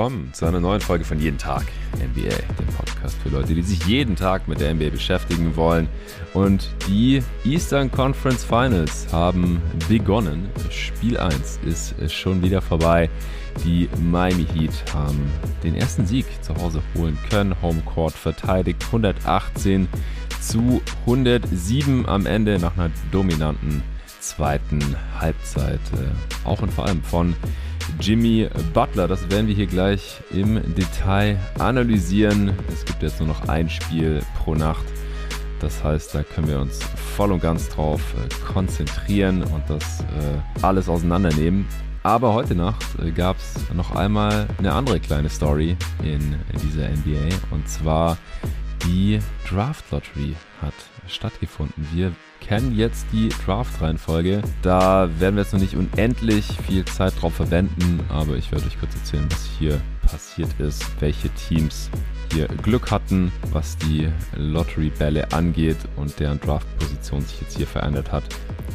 willkommen zu einer neuen Folge von Jeden Tag NBA, dem Podcast für Leute, die sich jeden Tag mit der NBA beschäftigen wollen. Und die Eastern Conference Finals haben begonnen. Spiel 1 ist schon wieder vorbei. Die Miami Heat haben den ersten Sieg zu Hause holen können. Homecourt verteidigt 118 zu 107 am Ende nach einer dominanten zweiten Halbzeit. Äh, auch und vor allem von Jimmy Butler. Das werden wir hier gleich im Detail analysieren. Es gibt jetzt nur noch ein Spiel pro Nacht. Das heißt, da können wir uns voll und ganz drauf äh, konzentrieren und das äh, alles auseinandernehmen. Aber heute Nacht äh, gab es noch einmal eine andere kleine Story in dieser NBA und zwar die Draft Lottery hat stattgefunden. Wir kennen jetzt die Draft-Reihenfolge. Da werden wir jetzt noch nicht unendlich viel Zeit drauf verwenden, aber ich werde euch kurz erzählen, was hier passiert ist, welche Teams hier Glück hatten, was die Lottery-Bälle angeht und deren Draft-Position sich jetzt hier verändert hat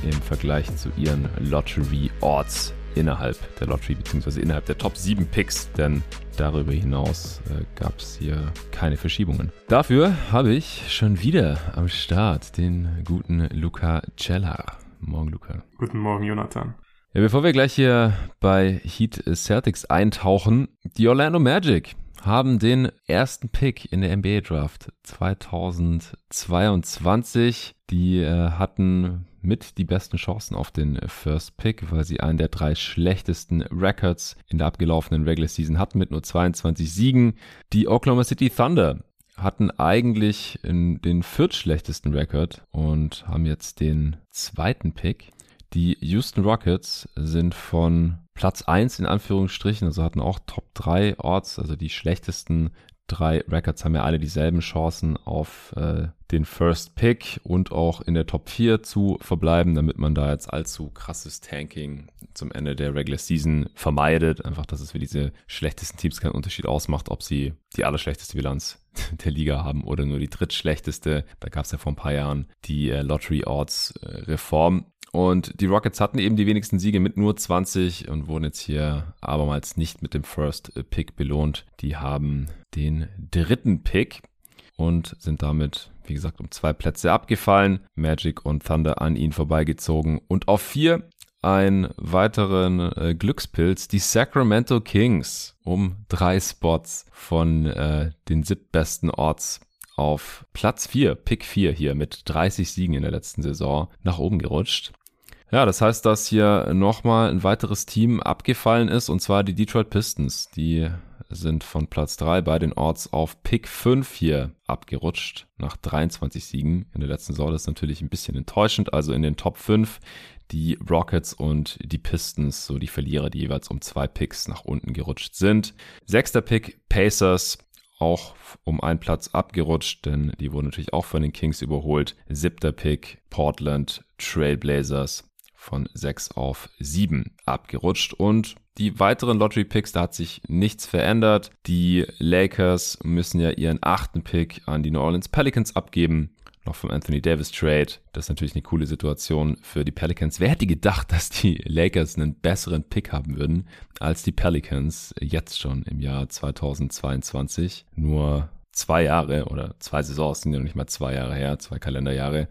im Vergleich zu ihren Lottery-Orts innerhalb der Lottery bzw. innerhalb der Top 7 Picks, denn darüber hinaus äh, gab es hier keine Verschiebungen. Dafür habe ich schon wieder am Start den guten Luca Cella. Morgen, Luca. Guten Morgen, Jonathan. Ja, bevor wir gleich hier bei Heat Celtics eintauchen, die Orlando Magic haben den ersten Pick in der NBA Draft 2022. Die äh, hatten mit die besten Chancen auf den First Pick, weil sie einen der drei schlechtesten Records in der abgelaufenen Regular Season hatten mit nur 22 Siegen. Die Oklahoma City Thunder hatten eigentlich den viertschlechtesten Record und haben jetzt den zweiten Pick. Die Houston Rockets sind von Platz 1 in Anführungsstrichen, also hatten auch Top 3 Orts, also die schlechtesten drei Records haben ja alle dieselben Chancen auf äh, den First Pick und auch in der Top 4 zu verbleiben, damit man da jetzt allzu krasses Tanking zum Ende der Regular Season vermeidet. Einfach, dass es für diese schlechtesten Teams keinen Unterschied ausmacht, ob sie die allerschlechteste Bilanz der Liga haben oder nur die drittschlechteste. Da gab es ja vor ein paar Jahren die äh, Lottery Odds äh, Reform. Und die Rockets hatten eben die wenigsten Siege mit nur 20 und wurden jetzt hier abermals nicht mit dem First Pick belohnt. Die haben den dritten Pick und sind damit, wie gesagt, um zwei Plätze abgefallen. Magic und Thunder an ihnen vorbeigezogen. Und auf vier einen weiteren äh, Glückspilz, die Sacramento Kings, um drei Spots von äh, den siebtbesten Orts auf Platz 4, Pick 4 hier mit 30 Siegen in der letzten Saison nach oben gerutscht. Ja, das heißt, dass hier nochmal ein weiteres Team abgefallen ist, und zwar die Detroit Pistons. Die sind von Platz 3 bei den Orts auf Pick 5 hier abgerutscht, nach 23 Siegen in der letzten Saison. Das ist natürlich ein bisschen enttäuschend. Also in den Top 5 die Rockets und die Pistons, so die Verlierer, die jeweils um zwei Picks nach unten gerutscht sind. Sechster Pick Pacers, auch um einen Platz abgerutscht, denn die wurden natürlich auch von den Kings überholt. Siebter Pick Portland Trailblazers von 6 auf 7 abgerutscht. Und die weiteren Lottery-Picks, da hat sich nichts verändert. Die Lakers müssen ja ihren achten Pick an die New Orleans Pelicans abgeben. Noch vom Anthony Davis Trade. Das ist natürlich eine coole Situation für die Pelicans. Wer hätte gedacht, dass die Lakers einen besseren Pick haben würden als die Pelicans jetzt schon im Jahr 2022? Nur zwei Jahre oder zwei Saisons sind ja noch nicht mal zwei Jahre her, zwei Kalenderjahre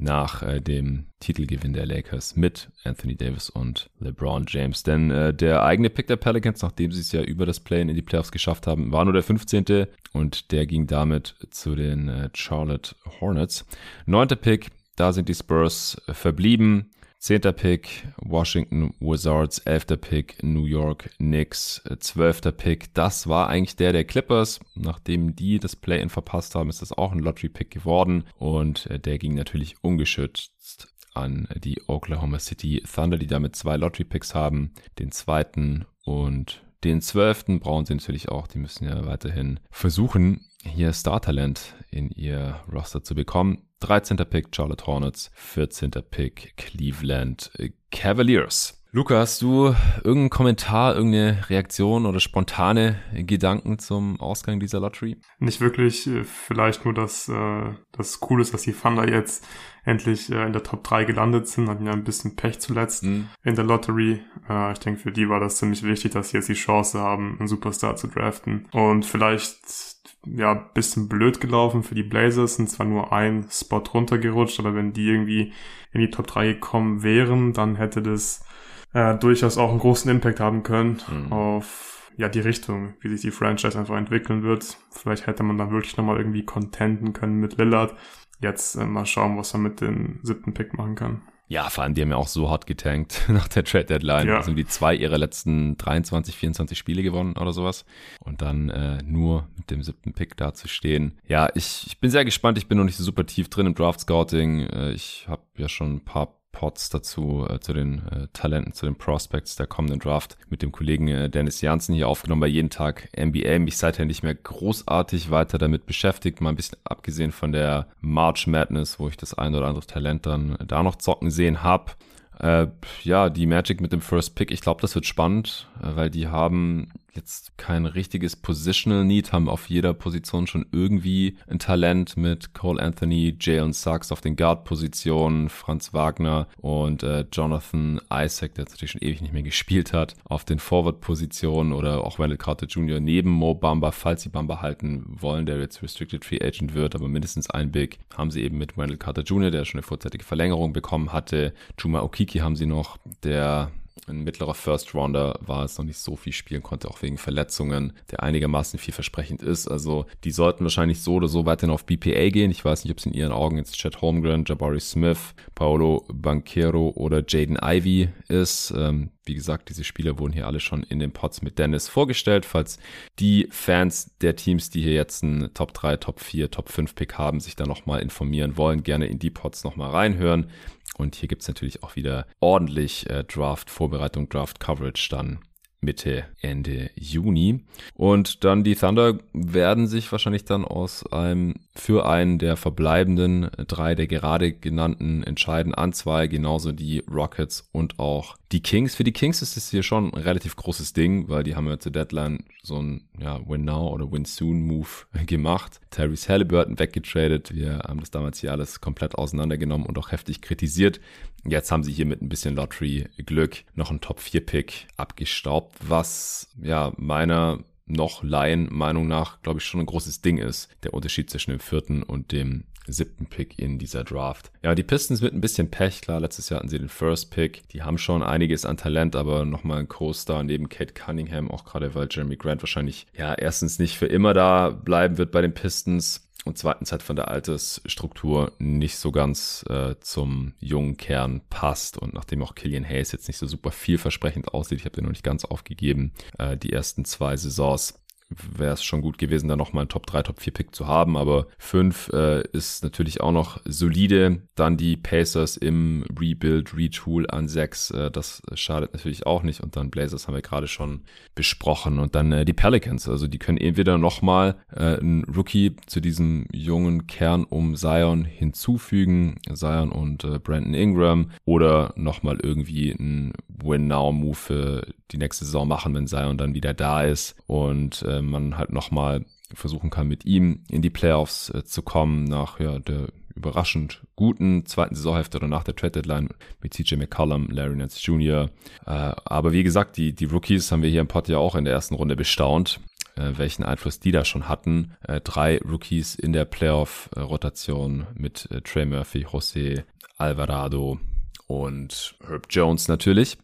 nach äh, dem Titelgewinn der Lakers mit Anthony Davis und LeBron James. Denn äh, der eigene Pick der Pelicans, nachdem sie es ja über das Play in die Playoffs geschafft haben, war nur der 15. und der ging damit zu den äh, Charlotte Hornets. Neunter Pick, da sind die Spurs äh, verblieben. Zehnter Pick Washington Wizards, elfter Pick New York Knicks, zwölfter Pick. Das war eigentlich der der Clippers. Nachdem die das Play-in verpasst haben, ist das auch ein Lottery-Pick geworden und äh, der ging natürlich ungeschützt an die Oklahoma City Thunder, die damit zwei Lottery-Picks haben, den zweiten und den zwölften brauchen sie natürlich auch. Die müssen ja weiterhin versuchen, hier Star-Talent in ihr Roster zu bekommen. 13. Pick Charlotte Hornets, 14. Pick Cleveland Cavaliers. Luca, hast du irgendeinen Kommentar, irgendeine Reaktion oder spontane Gedanken zum Ausgang dieser Lottery? Nicht wirklich, äh, vielleicht nur, dass äh, das cool ist, dass die Thunder jetzt endlich äh, in der Top 3 gelandet sind, hatten ja ein bisschen Pech zuletzt mhm. in der Lottery. Äh, ich denke, für die war das ziemlich wichtig, dass sie jetzt die Chance haben, einen Superstar zu draften. Und vielleicht ja, bisschen blöd gelaufen für die Blazers, sind zwar nur ein Spot runtergerutscht, aber wenn die irgendwie in die Top 3 gekommen wären, dann hätte das äh, durchaus auch einen großen Impact haben können mhm. auf ja die Richtung, wie sich die Franchise einfach entwickeln wird. Vielleicht hätte man dann wirklich nochmal irgendwie contenten können mit Lillard. Jetzt äh, mal schauen, was er mit dem siebten Pick machen kann. Ja, vor allem, die haben ja auch so hart getankt nach der Trade Deadline. Ja. Also die zwei ihrer letzten 23, 24 Spiele gewonnen oder sowas. Und dann äh, nur mit dem siebten Pick da zu stehen. Ja, ich, ich bin sehr gespannt. Ich bin noch nicht so super tief drin im Draft Scouting. Äh, ich habe ja schon ein paar Pods dazu, äh, zu den äh, Talenten, zu den Prospects der kommenden Draft mit dem Kollegen äh, Dennis Janssen hier aufgenommen bei jeden Tag NBA. Mich seither nicht mehr großartig weiter damit beschäftigt, mal ein bisschen abgesehen von der March Madness, wo ich das ein oder andere Talent dann da noch zocken sehen habe. Äh, ja, die Magic mit dem First Pick, ich glaube, das wird spannend, äh, weil die haben jetzt kein richtiges Positional Need, haben auf jeder Position schon irgendwie ein Talent mit Cole Anthony, Jalen Sachs auf den Guard-Positionen, Franz Wagner und äh, Jonathan Isaac, der jetzt natürlich schon ewig nicht mehr gespielt hat, auf den Forward-Positionen oder auch Wendell Carter Jr. neben Mo Bamba, falls sie Bamba halten wollen, der jetzt Restricted Free Agent wird, aber mindestens ein Big haben sie eben mit Wendell Carter Jr., der schon eine vorzeitige Verlängerung bekommen hatte. Juma Okiki haben sie noch, der ein mittlerer First Rounder war es noch nicht so viel spielen konnte, auch wegen Verletzungen, der einigermaßen vielversprechend ist. Also die sollten wahrscheinlich so oder so weiterhin auf BPA gehen. Ich weiß nicht, ob es in ihren Augen jetzt Chad Holmgren, Jabari Smith, Paolo Banquero oder Jaden Ivy ist. Ähm, wie gesagt, diese Spieler wurden hier alle schon in den Pots mit Dennis vorgestellt. Falls die Fans der Teams, die hier jetzt einen Top 3, Top 4, Top 5 Pick haben, sich da nochmal informieren wollen, gerne in die Pots nochmal reinhören. Und hier gibt es natürlich auch wieder ordentlich äh, Draft-Vorbereitung, Draft-Coverage dann Mitte, Ende Juni. Und dann die Thunder werden sich wahrscheinlich dann aus einem für einen der verbleibenden drei der gerade genannten entscheiden an zwei, genauso die Rockets und auch die Kings. Für die Kings ist es hier schon ein relativ großes Ding, weil die haben ja zur Deadline so ein ja, Win Now oder Win Soon Move gemacht. Tyrese Halliburton weggetradet. Wir haben das damals hier alles komplett auseinandergenommen und auch heftig kritisiert. Jetzt haben sie hier mit ein bisschen Lottery-Glück noch einen Top-4-Pick abgestaubt, was ja meiner noch Laien Meinung nach, glaube ich, schon ein großes Ding ist. Der Unterschied zwischen dem vierten und dem siebten Pick in dieser Draft. Ja, die Pistons mit ein bisschen Pech, klar, letztes Jahr hatten sie den First Pick. Die haben schon einiges an Talent, aber nochmal ein Co-Star neben Kate Cunningham, auch gerade weil Jeremy Grant wahrscheinlich, ja, erstens nicht für immer da bleiben wird bei den Pistons und zweitens halt von der Altersstruktur nicht so ganz äh, zum jungen Kern passt. Und nachdem auch Killian Hayes jetzt nicht so super vielversprechend aussieht, ich habe den noch nicht ganz aufgegeben, äh, die ersten zwei Saisons wäre es schon gut gewesen, da nochmal einen Top 3, Top 4 Pick zu haben. Aber 5 äh, ist natürlich auch noch solide. Dann die Pacers im Rebuild, Retool an 6. Äh, das schadet natürlich auch nicht. Und dann Blazers haben wir gerade schon besprochen. Und dann äh, die Pelicans. Also die können entweder nochmal äh, einen Rookie zu diesem jungen Kern um Zion hinzufügen. Zion und äh, Brandon Ingram. Oder nochmal irgendwie einen Win-Now-Move für die nächste Saison machen, wenn Zion dann wieder da ist. Und äh, man halt nochmal versuchen kann, mit ihm in die Playoffs äh, zu kommen nach ja, der überraschend guten zweiten Saisonhälfte oder nach der Trade Deadline mit CJ McCollum, Larry Nance Jr. Äh, aber wie gesagt, die, die Rookies haben wir hier im Pod ja auch in der ersten Runde bestaunt äh, welchen Einfluss die da schon hatten. Äh, drei Rookies in der Playoff-Rotation mit äh, Trey Murphy, Jose Alvarado und Herb Jones natürlich.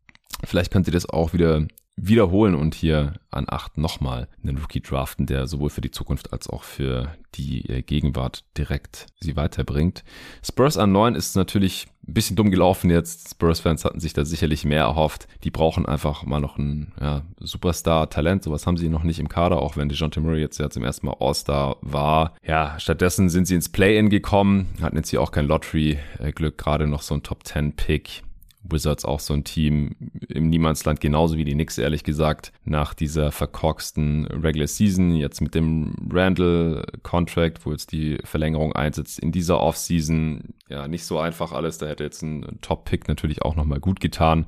Vielleicht könnt ihr das auch wieder wiederholen und hier an 8 nochmal einen Rookie draften, der sowohl für die Zukunft als auch für die äh, Gegenwart direkt sie weiterbringt. Spurs an 9 ist natürlich ein bisschen dumm gelaufen jetzt. Spurs-Fans hatten sich da sicherlich mehr erhofft. Die brauchen einfach mal noch ein ja, Superstar-Talent. Sowas haben sie noch nicht im Kader, auch wenn DeJounte Murray jetzt ja zum ersten Mal All-Star war. Ja, stattdessen sind sie ins Play-In gekommen, hatten jetzt hier auch kein Lottery-Glück, gerade noch so ein Top-10-Pick Wizards auch so ein Team im Niemandsland, genauso wie die Knicks, ehrlich gesagt, nach dieser verkorksten Regular Season, jetzt mit dem Randall-Contract, wo jetzt die Verlängerung einsetzt, in dieser Offseason, ja, nicht so einfach alles, da hätte jetzt ein Top-Pick natürlich auch nochmal gut getan,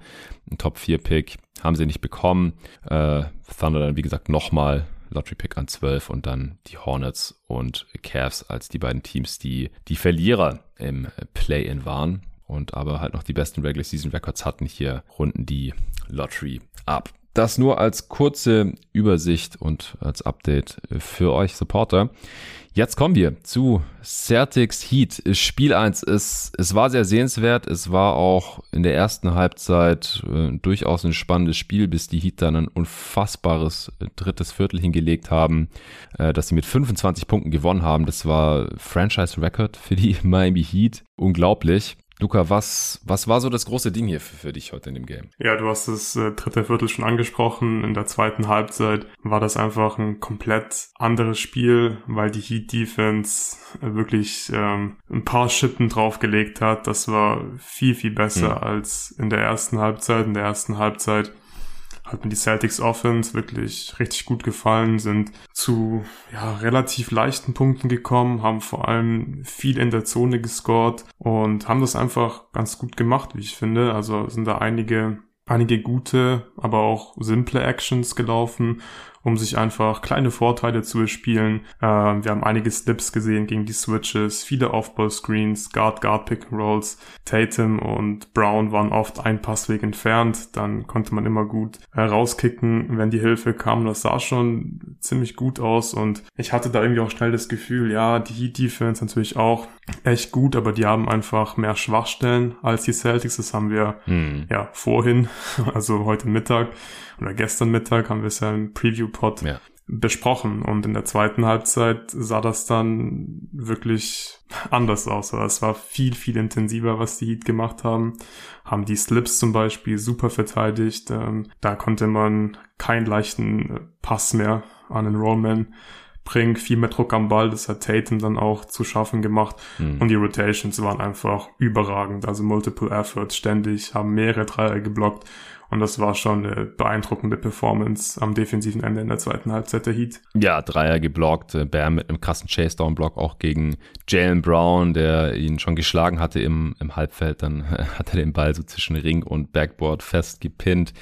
ein Top-4-Pick, haben sie nicht bekommen, äh, Thunder dann, wie gesagt, nochmal Lottery-Pick an 12 und dann die Hornets und Cavs als die beiden Teams, die die Verlierer im Play-In waren und aber halt noch die besten Regular Season Records hatten. Hier runden die Lottery ab. Das nur als kurze Übersicht und als Update für euch Supporter. Jetzt kommen wir zu Celtics Heat. Spiel 1 ist, es war sehr sehenswert. Es war auch in der ersten Halbzeit äh, durchaus ein spannendes Spiel, bis die Heat dann ein unfassbares drittes Viertel hingelegt haben, äh, dass sie mit 25 Punkten gewonnen haben. Das war Franchise Record für die Miami Heat. Unglaublich. Luca, was, was war so das große Ding hier für, für dich heute in dem Game? Ja, du hast das äh, dritte Viertel schon angesprochen. In der zweiten Halbzeit war das einfach ein komplett anderes Spiel, weil die Heat Defense äh, wirklich ähm, ein paar Schippen draufgelegt hat. Das war viel, viel besser mhm. als in der ersten Halbzeit. In der ersten Halbzeit hat mir die Celtics Offense wirklich richtig gut gefallen, sind zu ja, relativ leichten Punkten gekommen, haben vor allem viel in der Zone gescored und haben das einfach ganz gut gemacht, wie ich finde. Also sind da einige einige gute, aber auch simple Actions gelaufen um sich einfach kleine Vorteile zu erspielen. Äh, wir haben einige Slips gesehen gegen die Switches, viele Off-Ball-Screens, Guard-Guard-Pick-and-Rolls. Tatum und Brown waren oft ein Passweg entfernt. Dann konnte man immer gut äh, rauskicken, wenn die Hilfe kam. Das sah schon ziemlich gut aus und ich hatte da irgendwie auch schnell das Gefühl, ja, die Heat-Defense natürlich auch echt gut, aber die haben einfach mehr Schwachstellen als die Celtics. Das haben wir hm. ja vorhin, also heute Mittag oder gestern Mittag haben wir es ja im Preview-Pod ja. besprochen und in der zweiten Halbzeit sah das dann wirklich anders aus. Also es war viel, viel intensiver, was die Heat gemacht haben. Haben die Slips zum Beispiel super verteidigt. Ähm, da konnte man keinen leichten Pass mehr an den Rollman bringen, viel mehr Druck am Ball, das hat Tatum dann auch zu schaffen gemacht mhm. und die Rotations waren einfach überragend, also Multiple Efforts ständig, haben mehrere Dreier geblockt und das war schon eine beeindruckende Performance am defensiven Ende in der zweiten Halbzeit der Heat. Ja, Dreier geblockt. Äh, Bam mit einem krassen Chase-Down-Block auch gegen Jalen Brown, der ihn schon geschlagen hatte im, im Halbfeld. Dann hat er den Ball so zwischen Ring und Backboard festgepinnt.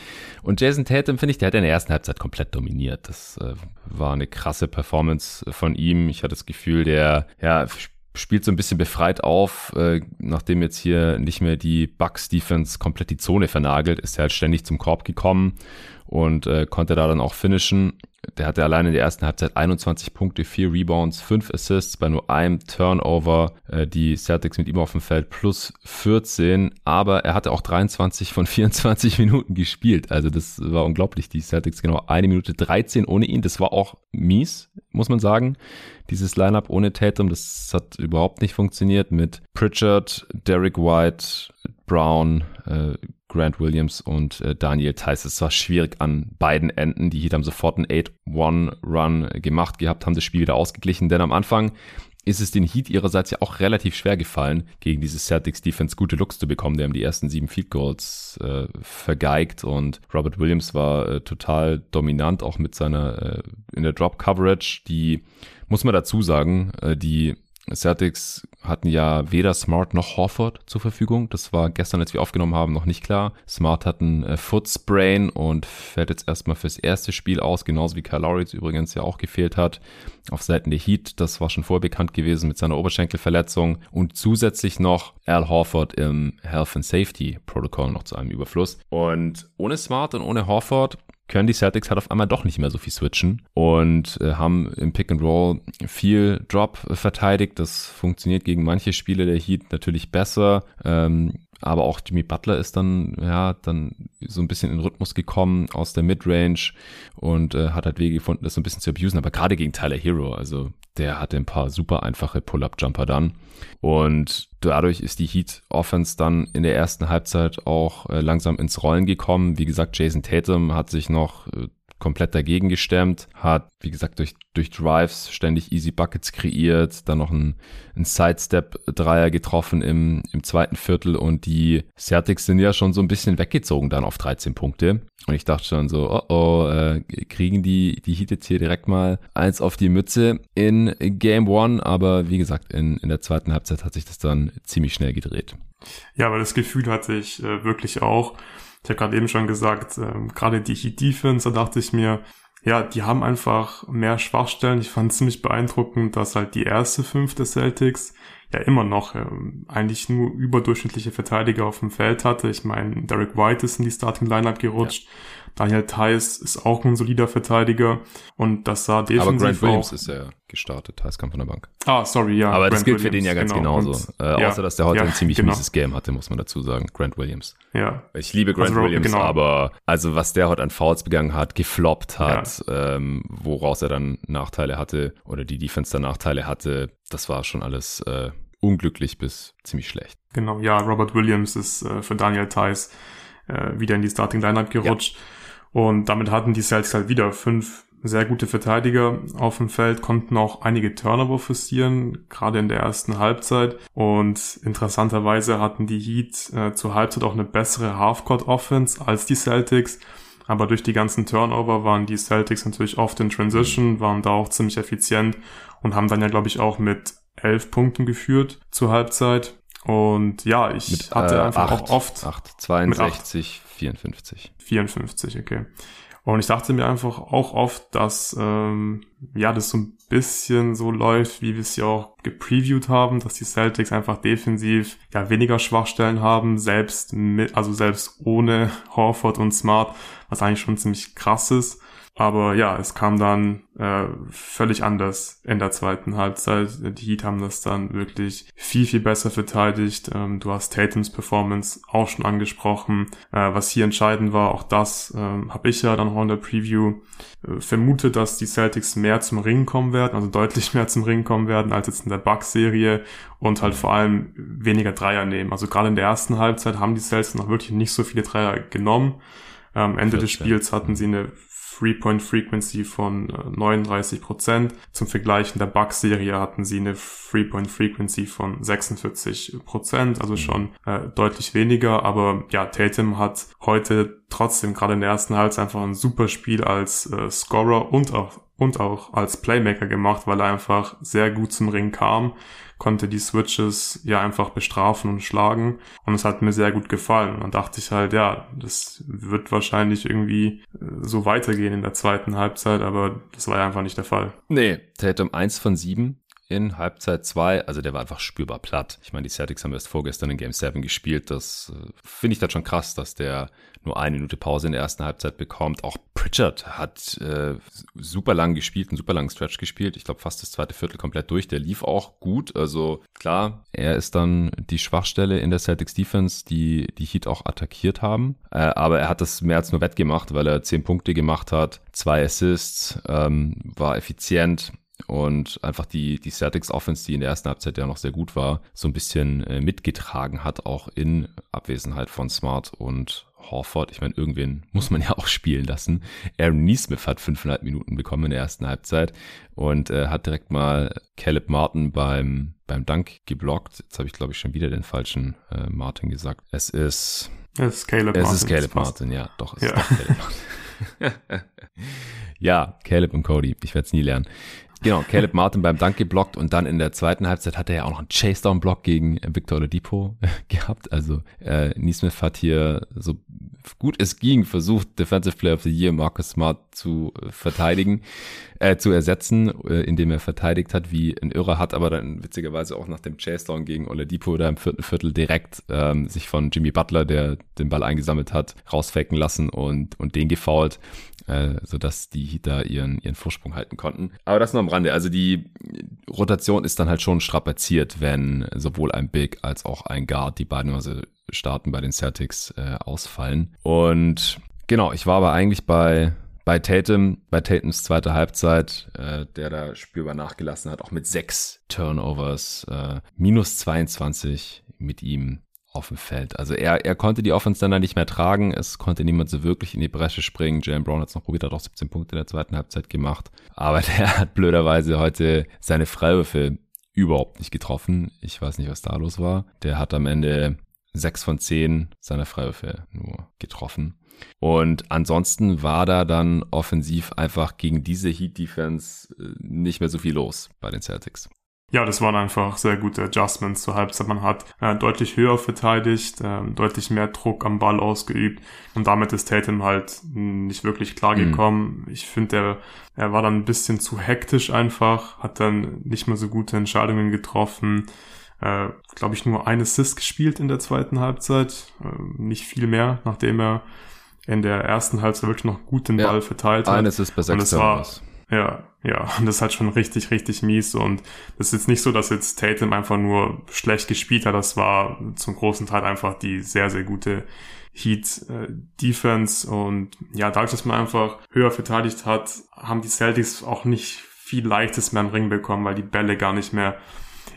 Und Jason Tatum, finde ich, der hat in der ersten Halbzeit komplett dominiert. Das äh, war eine krasse Performance von ihm. Ich hatte das Gefühl, der ja, spielt so ein bisschen befreit auf, äh, nachdem jetzt hier nicht mehr die Bucks Defense komplett die Zone vernagelt, ist er halt ständig zum Korb gekommen und äh, konnte da dann auch finishen. Der hatte allein in der ersten Halbzeit 21 Punkte, 4 Rebounds, 5 Assists bei nur einem Turnover. Äh, die Celtics mit ihm auf dem Feld plus 14, aber er hatte auch 23 von 24 Minuten gespielt. Also das war unglaublich. Die Celtics genau eine Minute 13 ohne ihn. Das war auch mies, muss man sagen. Dieses Lineup ohne Tatum, das hat überhaupt nicht funktioniert mit Pritchard, Derek White, Brown, äh, Grant Williams und äh, Daniel Theiss. Es war schwierig an beiden Enden. Die Heat haben sofort einen 8-1-Run gemacht gehabt, haben das Spiel wieder ausgeglichen, denn am Anfang ist es den Heat ihrerseits ja auch relativ schwer gefallen, gegen diese Celtics Defense gute Looks zu bekommen. Die haben die ersten sieben Field Goals äh, vergeigt und Robert Williams war äh, total dominant, auch mit seiner äh, in der Drop Coverage. Die muss man dazu sagen, äh, die Celtics hatten ja weder Smart noch Horford zur Verfügung. Das war gestern, als wir aufgenommen haben, noch nicht klar. Smart hat einen äh, Footsprain und fällt jetzt erstmal fürs erste Spiel aus, genauso wie Kyle Lowry übrigens ja auch gefehlt hat. Auf Seiten der Heat, das war schon vorher bekannt gewesen mit seiner Oberschenkelverletzung. Und zusätzlich noch Al Horford im Health and Safety Protocol noch zu einem Überfluss. Und ohne Smart und ohne Horford können die Celtics halt auf einmal doch nicht mehr so viel switchen und äh, haben im Pick and Roll viel Drop verteidigt. Das funktioniert gegen manche Spiele der Heat natürlich besser. Ähm, aber auch Jimmy Butler ist dann, ja, dann so ein bisschen in Rhythmus gekommen aus der Midrange und äh, hat halt Wege gefunden, das so ein bisschen zu abusen. Aber gerade gegen Tyler Hero, also der hatte ein paar super einfache Pull-Up-Jumper dann. Und dadurch ist die Heat Offense dann in der ersten Halbzeit auch äh, langsam ins Rollen gekommen. Wie gesagt, Jason Tatum hat sich noch äh, komplett dagegen gestemmt, hat, wie gesagt, durch, durch Drives ständig Easy Buckets kreiert, dann noch ein, ein Sidestep-Dreier getroffen im, im zweiten Viertel und die Celtics sind ja schon so ein bisschen weggezogen dann auf 13 Punkte. Und ich dachte schon so, oh oh, äh, kriegen die, die Heat jetzt hier direkt mal eins auf die Mütze in Game One, aber wie gesagt, in, in der zweiten Halbzeit hat sich das dann ziemlich schnell gedreht. Ja, aber das Gefühl hatte ich äh, wirklich auch. Ich habe gerade eben schon gesagt, ähm, gerade die Heat Defense, da dachte ich mir, ja, die haben einfach mehr Schwachstellen. Ich fand ziemlich beeindruckend, dass halt die erste fünf des Celtics ja immer noch ähm, eigentlich nur überdurchschnittliche Verteidiger auf dem Feld hatte. Ich meine, Derek White ist in die Starting Lineup gerutscht. Ja. Daniel Theiss ist auch ein solider Verteidiger und das sah defensiv Aber Grant Williams ist ja gestartet, Theiss kam von der Bank. Ah, sorry, ja. Aber Grant das gilt Williams, für den ja ganz genau. genauso. Und, äh, ja, außer, dass der heute ja, ein ziemlich genau. mieses Game hatte, muss man dazu sagen. Grant Williams. Ja. Ich liebe Grant also, Williams, genau. aber also was der heute an Fouls begangen hat, gefloppt hat, ja. ähm, woraus er dann Nachteile hatte oder die Defense dann Nachteile hatte, das war schon alles äh, unglücklich bis ziemlich schlecht. Genau, ja, Robert Williams ist äh, für Daniel Theiss äh, wieder in die Starting Lineup gerutscht. Ja. Und damit hatten die Celtics halt wieder fünf sehr gute Verteidiger auf dem Feld, konnten auch einige Turnover forcieren, gerade in der ersten Halbzeit. Und interessanterweise hatten die Heat äh, zur Halbzeit auch eine bessere Halfcourt-Offense als die Celtics. Aber durch die ganzen Turnover waren die Celtics natürlich oft in Transition, waren da auch ziemlich effizient und haben dann ja, glaube ich, auch mit elf Punkten geführt zur Halbzeit. Und ja, ich mit, hatte äh, einfach acht, auch oft. 8, 62, 54. 54, okay. Und ich dachte mir einfach auch oft, dass ähm, ja das so ein bisschen so läuft, wie wir es ja auch gepreviewt haben, dass die Celtics einfach defensiv ja weniger Schwachstellen haben, selbst mit, also selbst ohne Horford und Smart, was eigentlich schon ziemlich krass ist. Aber ja, es kam dann äh, völlig anders in der zweiten Halbzeit. Die Heat haben das dann wirklich viel, viel besser verteidigt. Ähm, du hast Tatums Performance auch schon angesprochen. Äh, was hier entscheidend war, auch das äh, habe ich ja dann auch in der Preview äh, vermutet, dass die Celtics mehr zum Ring kommen werden, also deutlich mehr zum Ring kommen werden als jetzt in der Bucks-Serie und halt vor allem weniger Dreier nehmen. Also gerade in der ersten Halbzeit haben die Celtics noch wirklich nicht so viele Dreier genommen. Am Ende 14. des Spiels hatten sie eine Three-Point-Frequency von 39% äh, Zum Vergleich in der Bucks-Serie hatten sie eine Three-Point-Frequency von 46% also mhm. schon äh, deutlich weniger. Aber ja, Tatum hat heute trotzdem gerade in der ersten Halbzeit einfach ein super Spiel als äh, Scorer und auch und auch als Playmaker gemacht, weil er einfach sehr gut zum Ring kam konnte die Switches ja einfach bestrafen und schlagen. Und es hat mir sehr gut gefallen. Und dachte ich halt, ja, das wird wahrscheinlich irgendwie äh, so weitergehen in der zweiten Halbzeit, aber das war ja einfach nicht der Fall. Nee, Tatum 1 von 7 in Halbzeit 2. Also der war einfach spürbar platt. Ich meine, die Celtics haben erst vorgestern in Game 7 gespielt. Das äh, finde ich dann schon krass, dass der nur eine Minute Pause in der ersten Halbzeit bekommt. Auch Pritchard hat äh, super lang gespielt, einen super langen Stretch gespielt. Ich glaube fast das zweite Viertel komplett durch. Der lief auch gut. Also klar, er ist dann die Schwachstelle in der Celtics Defense, die die Heat auch attackiert haben. Äh, aber er hat das mehr als nur wettgemacht, weil er zehn Punkte gemacht hat, zwei Assists, ähm, war effizient und einfach die, die Celtics Offense, die in der ersten Halbzeit ja noch sehr gut war, so ein bisschen äh, mitgetragen hat, auch in Abwesenheit von Smart und Horford. Ich meine, irgendwen muss man ja auch spielen lassen. Aaron Neesmith hat fünfeinhalb Minuten bekommen in der ersten Halbzeit und äh, hat direkt mal Caleb Martin beim, beim Dank geblockt. Jetzt habe ich, glaube ich, schon wieder den falschen äh, Martin gesagt. Es ist... Es ist Caleb es Martin. Es ist Caleb Martin, ja. Doch, es ja. ist doch Caleb Martin. ja, Caleb und Cody. Ich werde es nie lernen. Genau, Caleb Martin beim Dank geblockt und dann in der zweiten Halbzeit hat er ja auch noch einen Chase-Down-Block gegen Victor Oladipo gehabt. Also äh, Neesmith hat hier so gut es ging versucht, Defensive Player of the Year Marcus Smart zu äh, verteidigen, äh, zu ersetzen, äh, indem er verteidigt hat wie ein Irrer, hat aber dann witzigerweise auch nach dem Chase-Down gegen Oladipo da im vierten Viertel direkt ähm, sich von Jimmy Butler, der den Ball eingesammelt hat, rausfaken lassen und, und den gefoult äh, sodass die da ihren, ihren Vorsprung halten konnten. Aber das nur am Rande. Also die Rotation ist dann halt schon strapaziert, wenn sowohl ein Big als auch ein Guard, die beiden also starten bei den Celtics, äh, ausfallen. Und genau, ich war aber eigentlich bei bei Tatum, bei Tatums zweite Halbzeit, äh, der da spürbar nachgelassen hat, auch mit sechs Turnovers, äh, minus 22 mit ihm auf dem Feld. Also er, er konnte die Offense dann nicht mehr tragen. Es konnte niemand so wirklich in die Bresche springen. Jalen Brown hat es noch probiert, hat auch 17 Punkte in der zweiten Halbzeit gemacht. Aber der hat blöderweise heute seine Freiwürfe überhaupt nicht getroffen. Ich weiß nicht, was da los war. Der hat am Ende sechs von zehn seiner Freiwürfe nur getroffen. Und ansonsten war da dann offensiv einfach gegen diese Heat Defense äh, nicht mehr so viel los bei den Celtics. Ja, das waren einfach sehr gute Adjustments zur Halbzeit. Man hat äh, deutlich höher verteidigt, äh, deutlich mehr Druck am Ball ausgeübt und damit ist Tatum halt nicht wirklich klar mhm. gekommen. Mhm. Ich finde, er, er war dann ein bisschen zu hektisch einfach, hat dann nicht mehr so gute Entscheidungen getroffen. Äh, Glaube ich, nur ein Assist gespielt in der zweiten Halbzeit, äh, nicht viel mehr, nachdem er in der ersten Halbzeit wirklich noch gut den Ball verteilt hat. Eines ist bei sechs ja, ja, und das ist halt schon richtig, richtig mies. Und das ist jetzt nicht so, dass jetzt Tatum einfach nur schlecht gespielt hat. Das war zum großen Teil einfach die sehr, sehr gute Heat äh, Defense. Und ja, dadurch, dass man einfach höher verteidigt hat, haben die Celtics auch nicht viel Leichtes mehr im Ring bekommen, weil die Bälle gar nicht mehr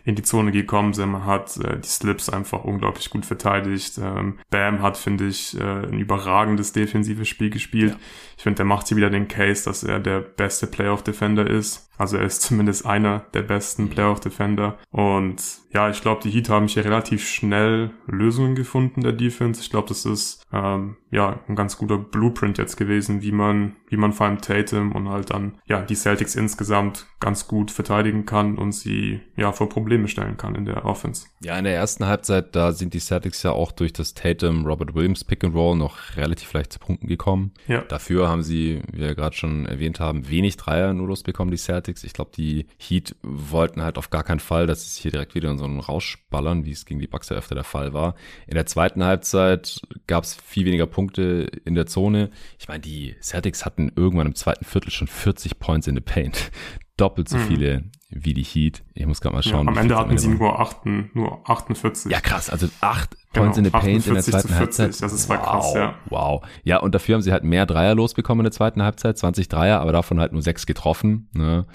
in die Zone gekommen sind. Man hat äh, die Slips einfach unglaublich gut verteidigt. Ähm, Bam hat, finde ich, äh, ein überragendes defensives Spiel gespielt. Ja. Ich finde, der macht hier wieder den Case, dass er der beste Playoff Defender ist. Also er ist zumindest einer der besten mhm. Playoff Defender. Und ja, ich glaube, die Heat haben hier relativ schnell Lösungen gefunden der Defense. Ich glaube, das ist ähm, ja ein ganz guter Blueprint jetzt gewesen, wie man, wie man vor allem Tatum und halt dann ja die Celtics insgesamt ganz gut verteidigen kann und sie ja vor Probleme stellen kann in der Offense. Ja, in der ersten Halbzeit, da sind die Celtics ja auch durch das Tatum Robert Williams Pick and Roll noch relativ leicht zu Punkten gekommen. Ja. Dafür haben sie, wie wir gerade schon erwähnt haben, wenig Dreier nur losbekommen, die Celtics. Ich glaube, die Heat wollten halt auf gar keinen Fall, dass es hier direkt wieder in so einen Rausch wie es gegen die Bucks ja öfter der Fall war. In der zweiten Halbzeit gab es viel weniger Punkte in der Zone. Ich meine, die Celtics hatten irgendwann im zweiten Viertel schon 40 Points in the Paint doppelt so mhm. viele wie die Heat. Ich muss gerade mal schauen. Ja, am Ende hatten sie nur, 8, nur 48. Ja, krass. Also 8 genau, Points in the Paint in der zweiten 40, Halbzeit. Das ist wow, krass, ja. Wow. Ja, und dafür haben sie halt mehr Dreier losbekommen in der zweiten Halbzeit. 20 Dreier, aber davon halt nur 6 getroffen. Ne?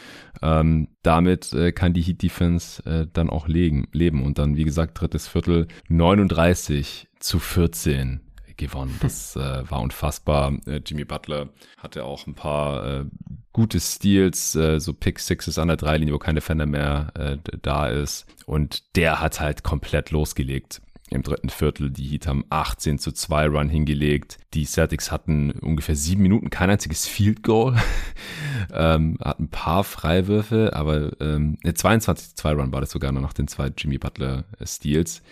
Ähm, damit äh, kann die Heat Defense äh, dann auch legen, leben. Und dann, wie gesagt, drittes Viertel 39 zu 14 gewonnen. Das äh, war unfassbar. Äh, Jimmy Butler hatte auch ein paar äh, gute Steals, äh, so Pick Sixes an der Dreilinie, wo kein Defender mehr äh, da ist. Und der hat halt komplett losgelegt im dritten Viertel. Die Heat haben 18 zu 2 Run hingelegt. Die Celtics hatten ungefähr sieben Minuten kein einziges Field Goal. ähm, hatten ein paar Freiwürfe, aber ähm, 22 zu 2 Run war das sogar noch nach den zwei Jimmy Butler Steals.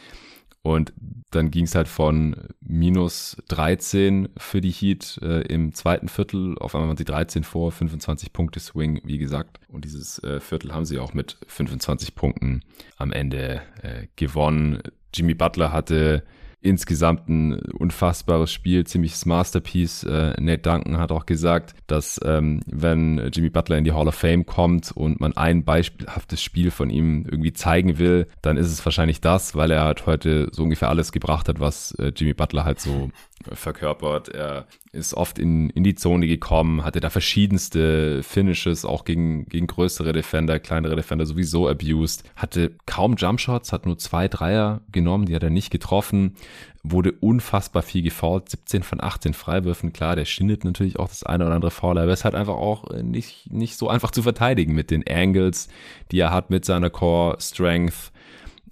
Und dann ging es halt von minus 13 für die Heat äh, im zweiten Viertel, auf einmal waren sie 13 vor, 25 Punkte Swing, wie gesagt. Und dieses äh, Viertel haben sie auch mit 25 Punkten am Ende äh, gewonnen. Jimmy Butler hatte insgesamt ein unfassbares Spiel, ziemliches Masterpiece. Äh, Nate Duncan hat auch gesagt, dass ähm, wenn Jimmy Butler in die Hall of Fame kommt und man ein beispielhaftes Spiel von ihm irgendwie zeigen will, dann ist es wahrscheinlich das, weil er halt heute so ungefähr alles gebracht hat, was äh, Jimmy Butler halt so verkörpert. Er ist oft in, in die Zone gekommen, hatte da verschiedenste Finishes, auch gegen, gegen größere Defender, kleinere Defender sowieso abused, hatte kaum Jumpshots, hat nur zwei Dreier genommen, die hat er nicht getroffen, wurde unfassbar viel gefoult, 17 von 18 Freiwürfen, klar, der schindet natürlich auch das eine oder andere Foul, aber er ist halt einfach auch nicht, nicht so einfach zu verteidigen mit den Angles, die er hat mit seiner Core Strength,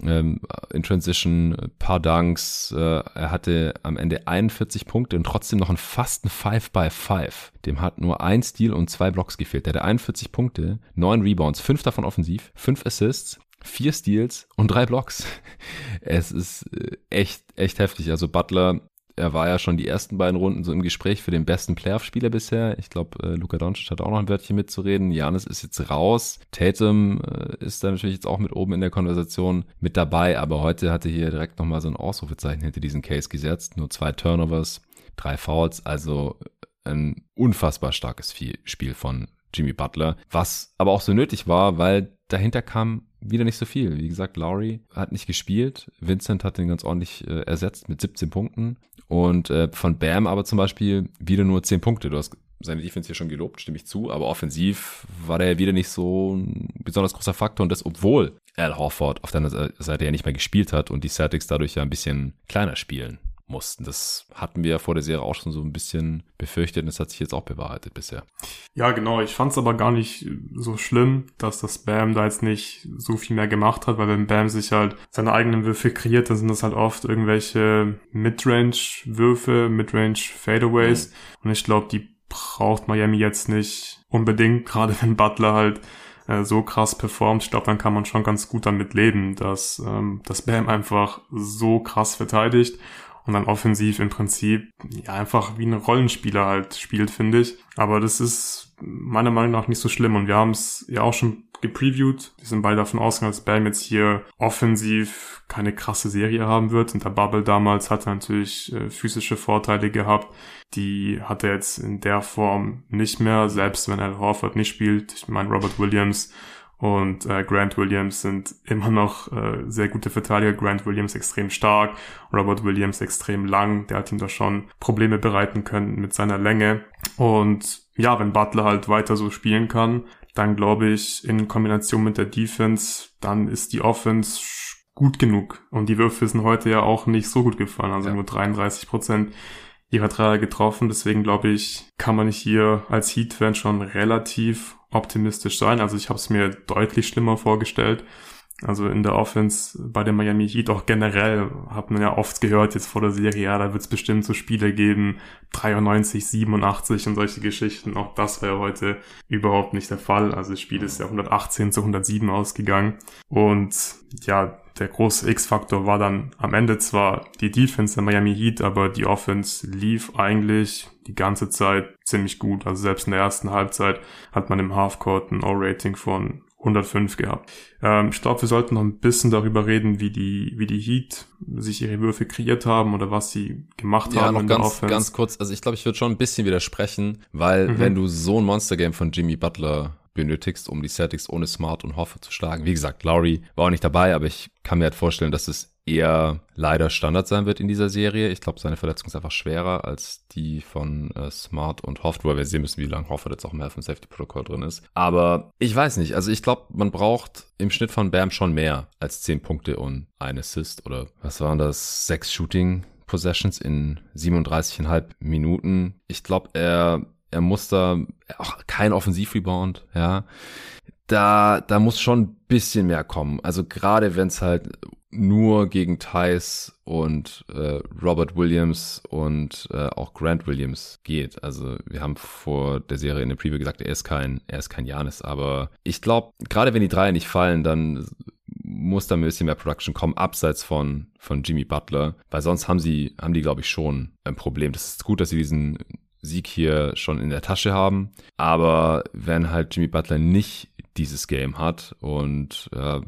ähm, in Transition, paar Dunks. Äh, er hatte am Ende 41 Punkte und trotzdem noch einen fasten 5 by 5. Dem hat nur ein Steal und zwei Blocks gefehlt. Der hatte 41 Punkte, neun Rebounds, fünf davon offensiv, fünf Assists, vier Steals und drei Blocks. Es ist äh, echt, echt heftig. Also Butler er war ja schon die ersten beiden Runden so im Gespräch für den besten Playoff-Spieler bisher. Ich glaube, äh, Luka Doncic hat auch noch ein Wörtchen mitzureden. Janis ist jetzt raus. Tatum äh, ist da natürlich jetzt auch mit oben in der Konversation mit dabei, aber heute hatte hier direkt nochmal so ein Ausrufezeichen hinter diesen Case gesetzt. Nur zwei Turnovers, drei Fouls, also ein unfassbar starkes Spiel von Jimmy Butler, was aber auch so nötig war, weil dahinter kam wieder nicht so viel. Wie gesagt, Lowry hat nicht gespielt. Vincent hat den ganz ordentlich äh, ersetzt mit 17 Punkten. Und äh, von Bam aber zum Beispiel wieder nur 10 Punkte. Du hast seine Defense hier schon gelobt, stimme ich zu. Aber offensiv war der wieder nicht so ein besonders großer Faktor. Und das, obwohl Al Horford auf der Seite ja nicht mehr gespielt hat und die Celtics dadurch ja ein bisschen kleiner spielen mussten. Das hatten wir vor der Serie auch schon so ein bisschen befürchtet und das hat sich jetzt auch bewahrheitet bisher. Ja, genau. Ich fand es aber gar nicht so schlimm, dass das Bam da jetzt nicht so viel mehr gemacht hat, weil wenn Bam sich halt seine eigenen Würfe kreiert, dann sind das halt oft irgendwelche Midrange-Würfe, Midrange-Fadeaways mhm. und ich glaube, die braucht Miami jetzt nicht unbedingt, gerade wenn Butler halt äh, so krass performt, ich glaube, dann kann man schon ganz gut damit leben, dass ähm, das Bam einfach so krass verteidigt und dann offensiv im Prinzip ja einfach wie ein Rollenspieler halt spielt, finde ich. Aber das ist meiner Meinung nach nicht so schlimm und wir haben es ja auch schon gepreviewt. Wir sind beide davon ausgegangen, dass Bam jetzt hier offensiv keine krasse Serie haben wird. Und der Bubble damals hat er natürlich äh, physische Vorteile gehabt. Die hat er jetzt in der Form nicht mehr, selbst wenn Al Horford nicht spielt. Ich meine, Robert Williams und äh, Grant Williams sind immer noch äh, sehr gute Verteidiger. Grant Williams extrem stark, Robert Williams extrem lang. Der hat ihm da schon Probleme bereiten können mit seiner Länge. Und ja, wenn Butler halt weiter so spielen kann, dann glaube ich, in Kombination mit der Defense, dann ist die Offense gut genug. Und die Würfe sind heute ja auch nicht so gut gefallen, also ja. nur 33 Prozent ihrer Dreier getroffen. Deswegen glaube ich, kann man hier als Heat-Fan schon relativ optimistisch sein. Also ich habe es mir deutlich schlimmer vorgestellt. Also in der Offense bei der Miami Heat auch generell hat man ja oft gehört jetzt vor der Serie, ja, da wird es bestimmt so Spiele geben, 93, 87 und solche Geschichten. Auch das ja heute überhaupt nicht der Fall. Also das Spiel ist ja 118 zu 107 ausgegangen. Und ja, der große X-Faktor war dann am Ende zwar die Defense der Miami Heat, aber die Offense lief eigentlich die ganze Zeit ziemlich gut. Also selbst in der ersten Halbzeit hat man im Halfcourt ein O-Rating von 105 gehabt. Ähm, ich glaube, wir sollten noch ein bisschen darüber reden, wie die, wie die Heat sich ihre Würfe kreiert haben oder was sie gemacht ja, haben noch in ganz, der Offense. ganz kurz. Also ich glaube, ich würde schon ein bisschen widersprechen, weil mhm. wenn du so ein Monster-Game von Jimmy Butler benötigst, um die Celtics ohne Smart und Hoffe zu schlagen. Wie gesagt, Lowry war auch nicht dabei, aber ich kann mir halt vorstellen, dass es eher leider Standard sein wird in dieser Serie. Ich glaube, seine Verletzung ist einfach schwerer als die von äh, Smart und Hoff, weil wir sehen müssen, wie lange Hoffert jetzt auch Health and Safety Protocol drin ist. Aber ich weiß nicht. Also ich glaube, man braucht im Schnitt von Bam schon mehr als 10 Punkte und ein Assist oder was waren das? Sechs Shooting Possessions in 37,5 Minuten. Ich glaube, er er muss da auch kein Offensivrebound, ja. Da, da muss schon ein bisschen mehr kommen. Also gerade wenn es halt nur gegen Thais und äh, Robert Williams und äh, auch Grant Williams geht. Also wir haben vor der Serie in der Preview gesagt, er ist kein, er ist kein Janis, aber ich glaube, gerade wenn die drei nicht fallen, dann muss da ein bisschen mehr Production kommen, abseits von, von Jimmy Butler, weil sonst haben sie, haben die, glaube ich, schon ein Problem. Das ist gut, dass sie diesen Sieg hier schon in der Tasche haben. Aber wenn halt Jimmy Butler nicht dieses Game hat und äh,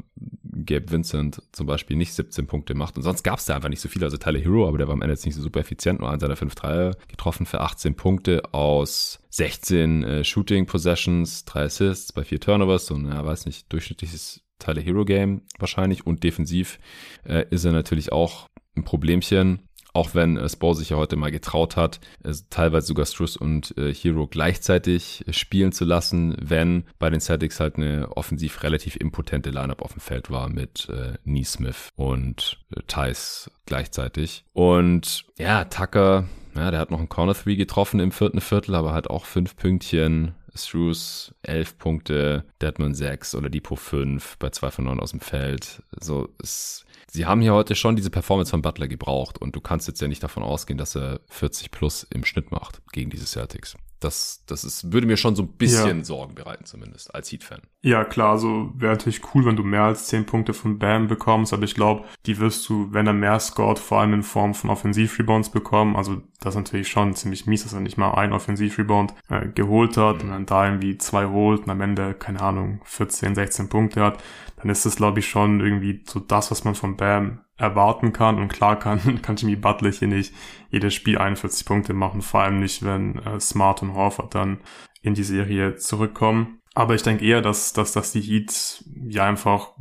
Gabe Vincent zum Beispiel nicht 17 Punkte macht. Und sonst gab es da einfach nicht so viele, also Tyler Hero, aber der war am Ende jetzt nicht so super effizient, nur an seiner 5 3 getroffen für 18 Punkte aus 16 äh, Shooting Possessions, 3 Assists bei 4 Turnovers und ja, weiß nicht, durchschnittliches Tyler Hero Game wahrscheinlich. Und defensiv äh, ist er natürlich auch ein Problemchen auch wenn äh, Spo sich ja heute mal getraut hat, äh, teilweise sogar Struss und äh, Hero gleichzeitig spielen zu lassen, wenn bei den Celtics halt eine offensiv relativ impotente Lineup auf dem Feld war mit äh, Neesmith und äh, Thais gleichzeitig. Und ja, Tucker, ja, der hat noch einen Corner 3 getroffen im vierten Viertel, aber hat auch fünf Pünktchen. Struce 11 Punkte, Deadman 6 oder Depot 5 bei 2 von 9 aus dem Feld. So, es sie haben hier heute schon diese Performance von Butler gebraucht und du kannst jetzt ja nicht davon ausgehen, dass er 40 plus im Schnitt macht gegen diese Celtics. Das, das ist, würde mir schon so ein bisschen ja. Sorgen bereiten, zumindest als Heat-Fan. Ja, klar, also wäre natürlich cool, wenn du mehr als 10 Punkte von Bam bekommst, aber ich glaube, die wirst du, wenn er mehr scored, vor allem in Form von Offensiv-Rebounds bekommen. Also das ist natürlich schon ziemlich mies, dass er nicht mal einen Offensiv-Rebound äh, geholt hat mhm. und dann da irgendwie zwei holt und am Ende, keine Ahnung, 14, 16 Punkte hat. Dann ist das, glaube ich, schon irgendwie so das, was man von Bam erwarten kann. Und klar kann, kann Jimmy Butler hier nicht jedes Spiel 41 Punkte machen, vor allem nicht, wenn äh, Smart und Horford dann in die Serie zurückkommen. Aber ich denke eher, dass, dass, dass die Heat ja einfach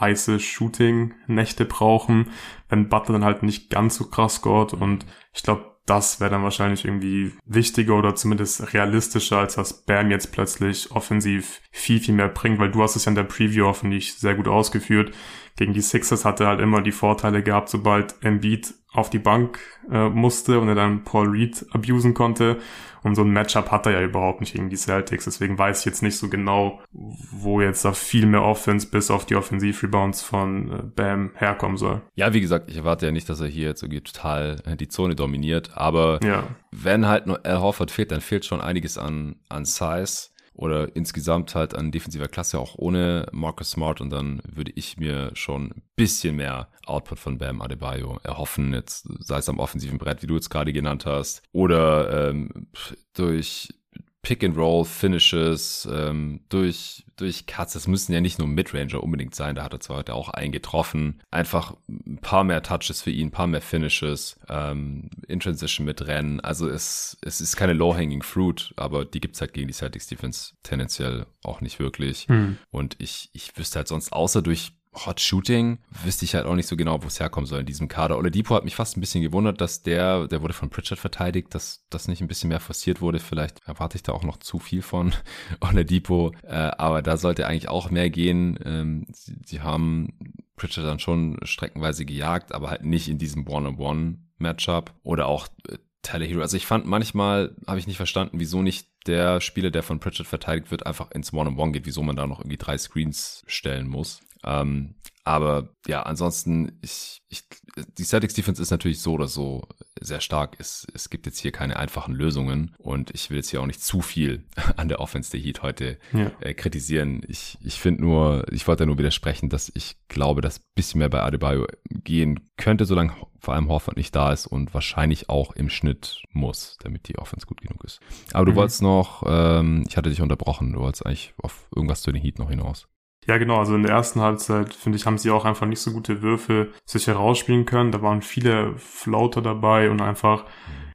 heiße Shooting-Nächte brauchen, wenn Butler dann halt nicht ganz so krass scored. Und ich glaube, das wäre dann wahrscheinlich irgendwie wichtiger oder zumindest realistischer, als dass Bam jetzt plötzlich offensiv viel, viel mehr bringt, weil du hast es ja in der Preview hoffentlich sehr gut ausgeführt. Gegen die Sixers hat er halt immer die Vorteile gehabt, sobald Embiid auf die Bank äh, musste und er dann Paul Reed abusen konnte. Und so ein Matchup hat er ja überhaupt nicht gegen die Celtics. Deswegen weiß ich jetzt nicht so genau, wo jetzt da viel mehr Offense bis auf die Offensiv-Rebounds von äh, Bam herkommen soll. Ja, wie gesagt, ich erwarte ja nicht, dass er hier jetzt irgendwie total äh, die Zone dominiert. Aber ja. wenn halt nur Al Horford fehlt, dann fehlt schon einiges an, an Size oder insgesamt halt an defensiver Klasse auch ohne Marcus Smart und dann würde ich mir schon ein bisschen mehr Output von Bam Adebayo erhoffen, jetzt sei es am offensiven Brett, wie du jetzt gerade genannt hast, oder ähm, durch Pick-and-Roll-Finishes ähm, durch, durch Cuts. Das müssen ja nicht nur Midranger unbedingt sein, da hat er zwar heute auch einen getroffen. Einfach ein paar mehr Touches für ihn, ein paar mehr Finishes, ähm, in Transition mit Rennen. Also es, es ist keine Low-Hanging Fruit, aber die gibt's halt gegen die Celtics Defense tendenziell auch nicht wirklich. Hm. Und ich, ich wüsste halt sonst, außer durch Hot Shooting wüsste ich halt auch nicht so genau, wo es herkommen soll in diesem Kader. Oladipo hat mich fast ein bisschen gewundert, dass der, der wurde von Pritchard verteidigt, dass das nicht ein bisschen mehr forciert wurde. Vielleicht erwarte ich da auch noch zu viel von Oladipo, äh, aber da sollte eigentlich auch mehr gehen. Ähm, sie, sie haben Pritchard dann schon streckenweise gejagt, aber halt nicht in diesem One-on-One-Matchup oder auch äh, Tyler Hero. Also ich fand manchmal, habe ich nicht verstanden, wieso nicht der Spieler, der von Pritchard verteidigt wird, einfach ins One-on-One -on -One geht, wieso man da noch irgendwie drei Screens stellen muss. Ähm, aber ja, ansonsten, ich, ich, die Celtics Defense ist natürlich so oder so sehr stark. Es, es gibt jetzt hier keine einfachen Lösungen und ich will jetzt hier auch nicht zu viel an der Offense der Heat heute ja. äh, kritisieren. Ich, ich finde nur, ich wollte nur widersprechen, dass ich glaube, dass bisschen mehr bei Adebayo gehen könnte, solange vor allem Horford nicht da ist und wahrscheinlich auch im Schnitt muss, damit die Offense gut genug ist. Aber du mhm. wolltest noch, ähm, ich hatte dich unterbrochen, du wolltest eigentlich auf irgendwas zu den Heat noch hinaus. Ja, genau. Also in der ersten Halbzeit, finde ich, haben sie auch einfach nicht so gute Würfe sich herausspielen können. Da waren viele Floater dabei und einfach,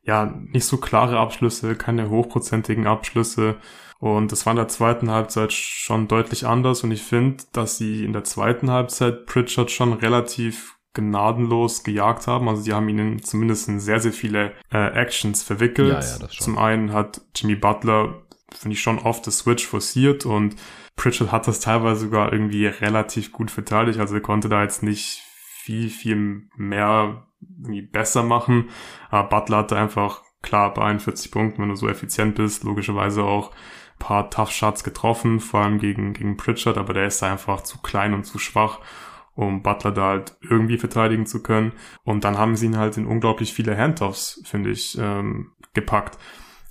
ja, nicht so klare Abschlüsse, keine hochprozentigen Abschlüsse. Und das war in der zweiten Halbzeit schon deutlich anders. Und ich finde, dass sie in der zweiten Halbzeit Pritchard schon relativ gnadenlos gejagt haben. Also sie haben ihnen zumindest in sehr, sehr viele äh, Actions verwickelt. Ja, ja, das schon. Zum einen hat Jimmy Butler, finde ich, schon oft das Switch forciert und Pritchard hat das teilweise sogar irgendwie relativ gut verteidigt, also er konnte da jetzt nicht viel, viel mehr irgendwie besser machen. Aber Butler hatte einfach klar bei 41 Punkten, wenn du so effizient bist, logischerweise auch paar Tough Shots getroffen, vor allem gegen, gegen Pritchard, aber der ist da einfach zu klein und zu schwach, um Butler da halt irgendwie verteidigen zu können. Und dann haben sie ihn halt in unglaublich viele Handoffs, finde ich, ähm, gepackt.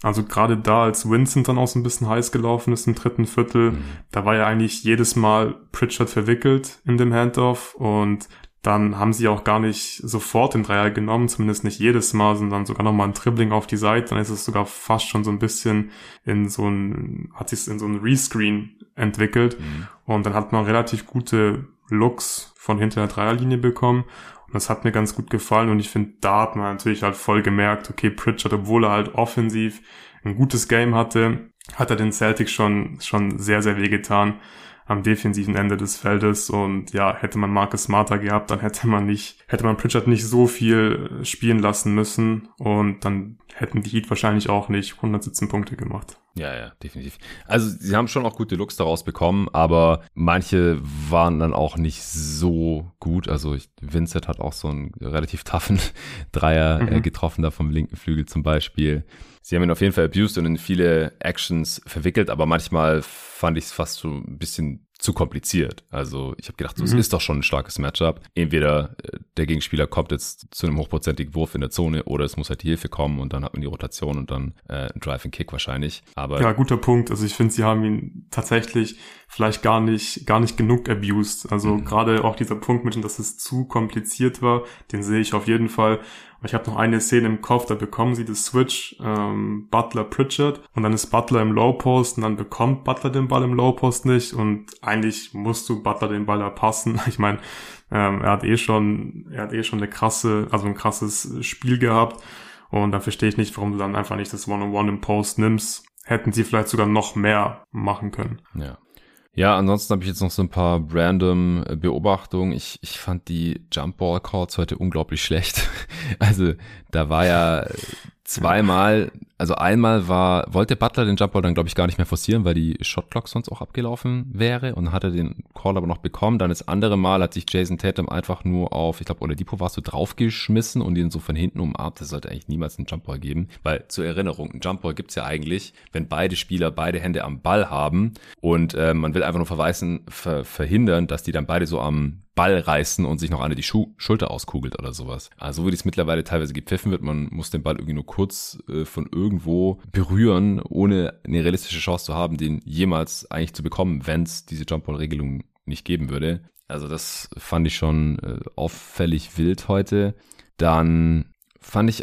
Also gerade da, als Vincent dann auch so ein bisschen heiß gelaufen ist im dritten Viertel, mhm. da war ja eigentlich jedes Mal Pritchard verwickelt in dem Handoff und dann haben sie auch gar nicht sofort den Dreier genommen, zumindest nicht jedes Mal, sondern sogar nochmal ein Dribbling auf die Seite. Dann ist es sogar fast schon so ein bisschen in so ein, hat sich in so ein Rescreen entwickelt. Mhm. Und dann hat man relativ gute Looks von hinter der Dreierlinie bekommen. Und das hat mir ganz gut gefallen und ich finde, da hat man natürlich halt voll gemerkt, okay, Pritchard, obwohl er halt offensiv ein gutes Game hatte, hat er den Celtics schon, schon sehr, sehr wehgetan am defensiven Ende des Feldes und ja, hätte man Marcus Smarter gehabt, dann hätte man nicht, hätte man Pritchard nicht so viel spielen lassen müssen und dann hätten die Heat wahrscheinlich auch nicht 117 Punkte gemacht. Ja, ja, definitiv. Also sie haben schon auch gute Looks daraus bekommen, aber manche waren dann auch nicht so gut. Also ich, Vincent hat auch so einen relativ toughen Dreier äh, mhm. äh, getroffen, da vom linken Flügel zum Beispiel. Sie haben ihn auf jeden Fall abused und in viele Actions verwickelt, aber manchmal fand ich es fast so ein bisschen zu kompliziert. Also ich habe gedacht, so, mhm. es ist doch schon ein starkes Matchup. Entweder äh, der Gegenspieler kommt jetzt zu einem hochprozentigen Wurf in der Zone oder es muss halt die Hilfe kommen und dann hat man die Rotation und dann äh, ein Drive and Kick wahrscheinlich. Aber ja, guter Punkt. Also ich finde, sie haben ihn tatsächlich vielleicht gar nicht gar nicht genug abused. Also mhm. gerade auch dieser Punkt mit dass es zu kompliziert war, den sehe ich auf jeden Fall. Ich habe noch eine Szene im Kopf, da bekommen sie das Switch ähm, Butler Pritchard und dann ist Butler im Low Post und dann bekommt Butler den Ball im Low Post nicht und eigentlich musst du Butler den Ball erpassen. Ich meine, ähm, er hat eh schon, er hat eh schon eine krasse, also ein krasses Spiel gehabt und dann verstehe ich nicht, warum du dann einfach nicht das One-on-One -on -One im Post nimmst. Hätten sie vielleicht sogar noch mehr machen können. Ja. Ja, ansonsten habe ich jetzt noch so ein paar random äh, Beobachtungen. Ich, ich fand die Jump Ball Calls heute unglaublich schlecht. Also da war ja zweimal, also einmal war, wollte Butler den Jumpball dann glaube ich gar nicht mehr forcieren, weil die Shotclock sonst auch abgelaufen wäre und hat er den Call aber noch bekommen. Dann das andere Mal hat sich Jason Tatum einfach nur auf, ich glaube, Oladipo war so draufgeschmissen und ihn so von hinten umarmt. Das sollte eigentlich niemals einen Jumpball geben, weil zur Erinnerung, ein Jumpball gibt's ja eigentlich, wenn beide Spieler beide Hände am Ball haben und äh, man will einfach nur verweisen, ver verhindern, dass die dann beide so am Ball reißen und sich noch eine die Schu Schulter auskugelt oder sowas. Also so wie das mittlerweile teilweise gepfiffen wird, man muss den Ball irgendwie nur kurz äh, von irgendwo berühren, ohne eine realistische Chance zu haben, den jemals eigentlich zu bekommen, wenn es diese Jumpball-Regelung nicht geben würde. Also das fand ich schon äh, auffällig wild heute. Dann fand ich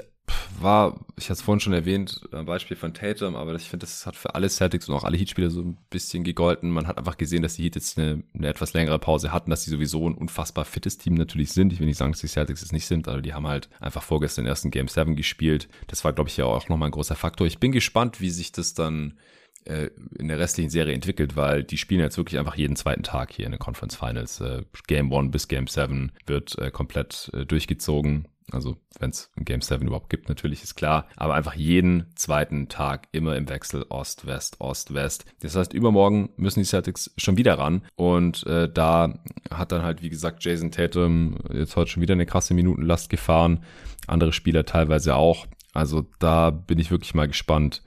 war, ich hatte es vorhin schon erwähnt, ein Beispiel von Tatum, aber ich finde, das hat für alle Celtics und auch alle Heat-Spieler so ein bisschen gegolten. Man hat einfach gesehen, dass die Heat jetzt eine, eine etwas längere Pause hatten, dass sie sowieso ein unfassbar fittes Team natürlich sind. Ich will nicht sagen, dass die Celtics es nicht sind, aber die haben halt einfach vorgestern den ersten Game 7 gespielt. Das war, glaube ich, ja auch nochmal ein großer Faktor. Ich bin gespannt, wie sich das dann äh, in der restlichen Serie entwickelt, weil die spielen jetzt wirklich einfach jeden zweiten Tag hier in den Conference Finals. Äh, Game 1 bis Game 7 wird äh, komplett durchgezogen also wenn es Game 7 überhaupt gibt, natürlich ist klar. Aber einfach jeden zweiten Tag immer im Wechsel Ost, West, Ost, West. Das heißt, übermorgen müssen die Celtics schon wieder ran. Und äh, da hat dann halt, wie gesagt, Jason Tatum jetzt heute schon wieder eine krasse Minutenlast gefahren. Andere Spieler teilweise auch. Also da bin ich wirklich mal gespannt,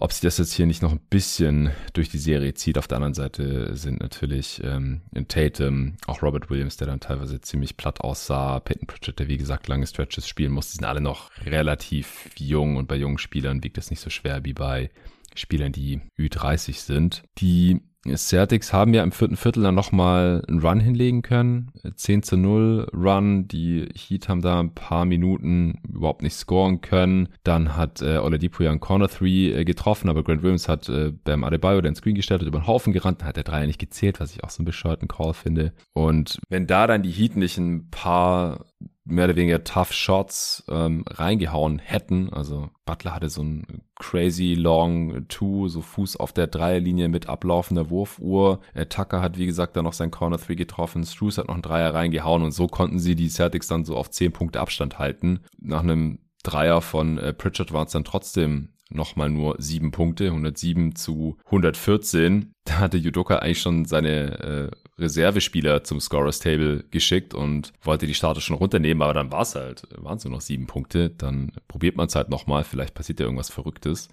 ob sich das jetzt hier nicht noch ein bisschen durch die Serie zieht. Auf der anderen Seite sind natürlich ähm, Tatum, auch Robert Williams, der dann teilweise ziemlich platt aussah, Peyton Pritchard, der wie gesagt lange Stretches spielen muss. Die sind alle noch relativ jung und bei jungen Spielern wiegt das nicht so schwer wie bei Spielern, die Ü30 sind. Die Celtics haben ja im vierten Viertel dann nochmal einen Run hinlegen können. 10 zu 0 Run. Die Heat haben da ein paar Minuten überhaupt nicht scoren können. Dann hat äh, Oladipo ja einen Corner 3 äh, getroffen, aber Grant Williams hat äh, beim Adebayo den Screen gestellt und über den Haufen gerannt. Dann hat der Dreier nicht gezählt, was ich auch so einen bescheuerten Call finde. Und wenn da dann die Heat nicht ein paar mehr oder weniger tough Shots ähm, reingehauen hätten. Also Butler hatte so ein crazy long two, so Fuß auf der Dreierlinie mit ablaufender Wurfuhr. Äh, Tucker hat, wie gesagt, dann noch sein Corner Three getroffen. Struce hat noch einen Dreier reingehauen und so konnten sie die Celtics dann so auf zehn Punkte Abstand halten. Nach einem Dreier von äh, Pritchard waren es dann trotzdem nochmal nur sieben Punkte, 107 zu 114. Da hatte Judoka eigentlich schon seine äh, Reservespieler zum Scorers Table geschickt und wollte die Starter schon runternehmen, aber dann war es halt, waren es nur noch sieben Punkte. Dann probiert man es halt nochmal, vielleicht passiert ja irgendwas Verrücktes.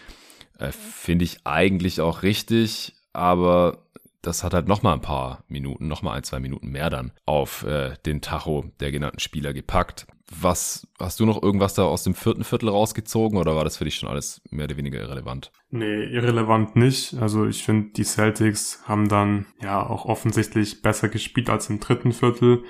Äh, Finde ich eigentlich auch richtig, aber das hat halt nochmal ein paar Minuten, nochmal ein, zwei Minuten mehr dann auf äh, den Tacho der genannten Spieler gepackt. Was, hast du noch irgendwas da aus dem vierten Viertel rausgezogen oder war das für dich schon alles mehr oder weniger irrelevant? Nee, irrelevant nicht. Also ich finde, die Celtics haben dann ja auch offensichtlich besser gespielt als im dritten Viertel.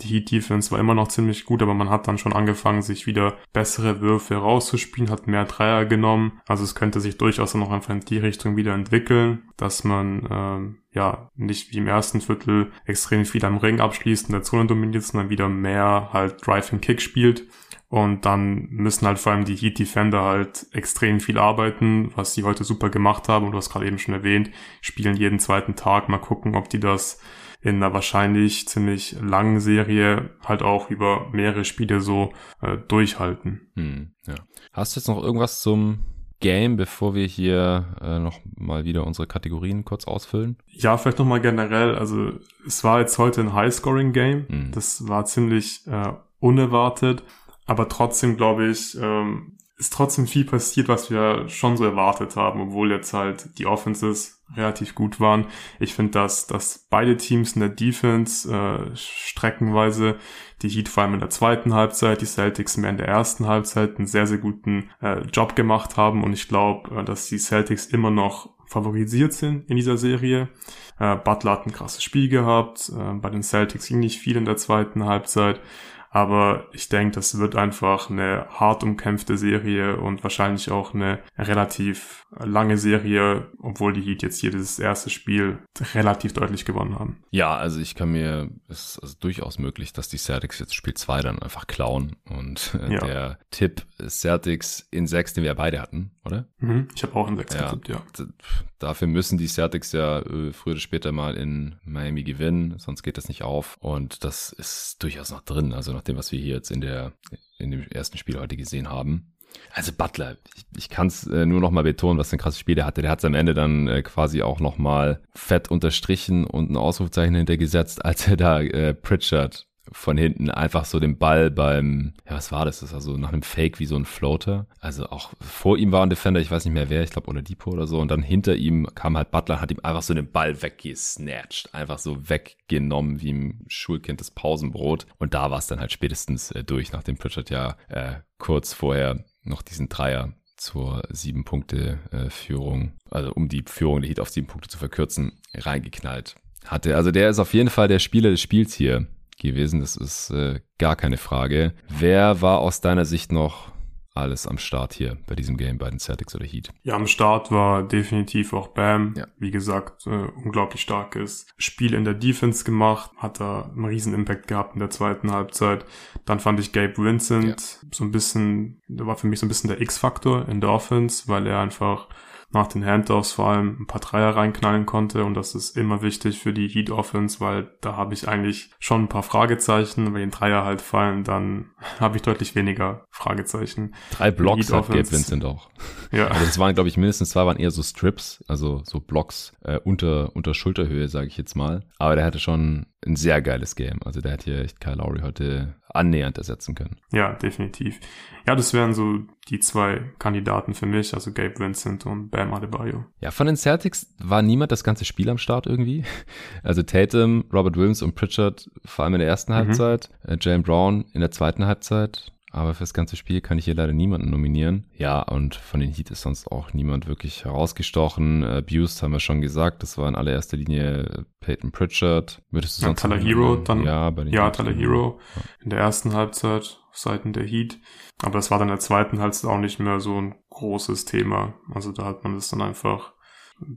Die Heat Defense war immer noch ziemlich gut, aber man hat dann schon angefangen, sich wieder bessere Würfe rauszuspielen, hat mehr Dreier genommen. Also es könnte sich durchaus noch einfach in die Richtung wieder entwickeln, dass man ähm, ja nicht wie im ersten Viertel extrem viel am Ring abschließt und der Zone dominiert, sondern wieder mehr halt Drive and Kick spielt. Und dann müssen halt vor allem die Heat Defender halt extrem viel arbeiten, was sie heute super gemacht haben. Und du hast gerade eben schon erwähnt, spielen jeden zweiten Tag. Mal gucken, ob die das in einer wahrscheinlich ziemlich langen Serie halt auch über mehrere Spiele so äh, durchhalten. Hm, ja. Hast du jetzt noch irgendwas zum Game, bevor wir hier äh, noch mal wieder unsere Kategorien kurz ausfüllen? Ja, vielleicht noch mal generell. Also es war jetzt heute ein High-Scoring-Game. Hm. Das war ziemlich äh, unerwartet, aber trotzdem glaube ich, ähm, ist trotzdem viel passiert, was wir schon so erwartet haben, obwohl jetzt halt die Offenses relativ gut waren. Ich finde, dass, dass beide Teams in der Defense äh, streckenweise, die Heat vor allem in der zweiten Halbzeit, die Celtics mehr in der ersten Halbzeit einen sehr, sehr guten äh, Job gemacht haben und ich glaube, äh, dass die Celtics immer noch favorisiert sind in dieser Serie. Äh, Butler hat ein krasses Spiel gehabt, äh, bei den Celtics ging nicht viel in der zweiten Halbzeit. Aber ich denke, das wird einfach eine hart umkämpfte Serie und wahrscheinlich auch eine relativ lange Serie, obwohl die Heat jetzt hier das erste Spiel relativ deutlich gewonnen haben. Ja, also ich kann mir, es ist also durchaus möglich, dass die Celtics jetzt Spiel 2 dann einfach klauen und äh, ja. der Tipp Celtics in 6, den wir beide hatten, oder? Mhm, ich habe auch in 6 ja, getippt, ja. Dafür müssen die Celtics ja äh, früher oder später mal in Miami gewinnen, sonst geht das nicht auf. Und das ist durchaus noch drin. Also nach dem, was wir hier jetzt in der in dem ersten Spiel heute gesehen haben. Also Butler, ich, ich kann es äh, nur noch mal betonen, was für ein krasses Spiel der hatte. Der hat es am Ende dann äh, quasi auch noch mal fett unterstrichen und ein Ausrufezeichen hintergesetzt, als er da äh, Pritchard von hinten einfach so den Ball beim, ja, was war das? Das war so nach einem Fake wie so ein Floater. Also auch vor ihm war ein Defender, ich weiß nicht mehr wer, ich glaube Oladipo oder so. Und dann hinter ihm kam halt Butler, hat ihm einfach so den Ball weggesnatcht. Einfach so weggenommen wie im Schulkind das Pausenbrot. Und da war es dann halt spätestens äh, durch, nachdem Pritchard ja äh, kurz vorher noch diesen Dreier zur sieben Punkte äh, Führung, also um die Führung der Heat auf sieben Punkte zu verkürzen, reingeknallt hatte. Also der ist auf jeden Fall der Spieler des Spiels hier gewesen. Das ist äh, gar keine Frage. Wer war aus deiner Sicht noch alles am Start hier bei diesem Game bei den Celtics oder Heat? Ja, am Start war definitiv auch Bam. Ja. Wie gesagt, äh, unglaublich starkes Spiel in der Defense gemacht, hat da einen riesen Impact gehabt in der zweiten Halbzeit. Dann fand ich Gabe Vincent ja. so ein bisschen, der war für mich so ein bisschen der X-Faktor in der Offense, weil er einfach nach den Handoffs vor allem ein paar Dreier reinknallen konnte und das ist immer wichtig für die Heat Offense, weil da habe ich eigentlich schon ein paar Fragezeichen. Wenn die Dreier halt fallen, dann habe ich deutlich weniger Fragezeichen. Drei Blocks hat Gabe Vincent auch. Ja. Also das waren, glaube ich, mindestens zwei waren eher so Strips, also so Blocks äh, unter, unter Schulterhöhe, sage ich jetzt mal. Aber der hatte schon ein sehr geiles Game. Also der hat hier echt Kyle Lowry heute annähernd ersetzen können. Ja, definitiv. Ja, das wären so die zwei Kandidaten für mich, also Gabe Vincent und Bam Adebayo. Ja, von den Celtics war niemand das ganze Spiel am Start irgendwie. Also Tatum, Robert Williams und Pritchard vor allem in der ersten mhm. Halbzeit, äh, Jalen Brown in der zweiten Halbzeit. Aber fürs ganze Spiel kann ich hier leider niemanden nominieren. Ja, und von den Heat ist sonst auch niemand wirklich herausgestochen. Abused haben wir schon gesagt, das war in allererster Linie Peyton Pritchard. Würdest du sonst ja, Tyler Hero dann? Ja, bei den ja Tyler Hero ja. in der ersten Halbzeit auf Seiten der Heat. Aber das war dann in der zweiten Halbzeit auch nicht mehr so ein großes Thema. Also da hat man das dann einfach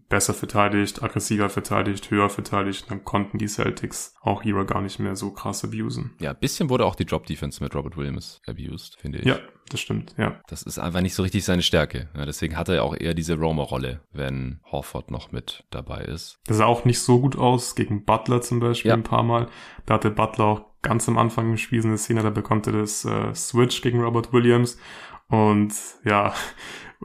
besser verteidigt, aggressiver verteidigt, höher verteidigt. Dann konnten die Celtics auch Hero gar nicht mehr so krass abusen. Ja, ein bisschen wurde auch die Drop-Defense mit Robert Williams abused, finde ich. Ja, das stimmt, ja. Das ist einfach nicht so richtig seine Stärke. Ja, deswegen hat er auch eher diese Roamer-Rolle, wenn Horford noch mit dabei ist. Das sah auch nicht so gut aus gegen Butler zum Beispiel ja. ein paar Mal. Da hatte Butler auch ganz am Anfang im Spiel so eine Szene, da bekommt er das äh, Switch gegen Robert Williams. Und ja,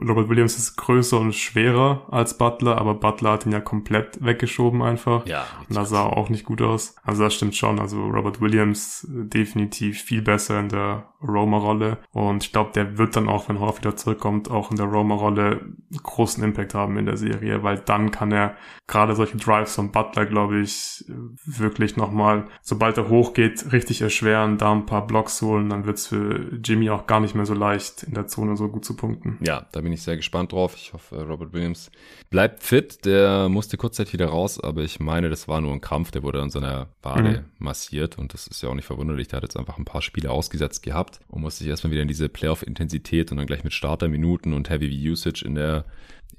Robert Williams ist größer und schwerer als Butler, aber Butler hat ihn ja komplett weggeschoben einfach. Ja. Und das sah auch nicht gut aus. Also das stimmt schon. Also Robert Williams äh, definitiv viel besser in der Roma-Rolle. Und ich glaube, der wird dann auch, wenn Horf wieder zurückkommt, auch in der Roma-Rolle großen Impact haben in der Serie, weil dann kann er gerade solche Drives von Butler, glaube ich, wirklich nochmal, sobald er hochgeht, richtig erschweren, da ein paar Blocks holen, dann wird's für Jimmy auch gar nicht mehr so leicht, in der Zone so gut zu punkten. Ja, da bin ich sehr gespannt drauf. Ich hoffe, Robert Williams bleibt fit. Der musste kurzzeitig wieder raus, aber ich meine, das war nur ein Kampf. Der wurde an seiner Wade mhm. massiert und das ist ja auch nicht verwunderlich. Der hat jetzt einfach ein paar Spiele ausgesetzt gehabt und musste sich erstmal wieder in diese Playoff-Intensität und dann gleich mit Starterminuten und Heavy Usage in der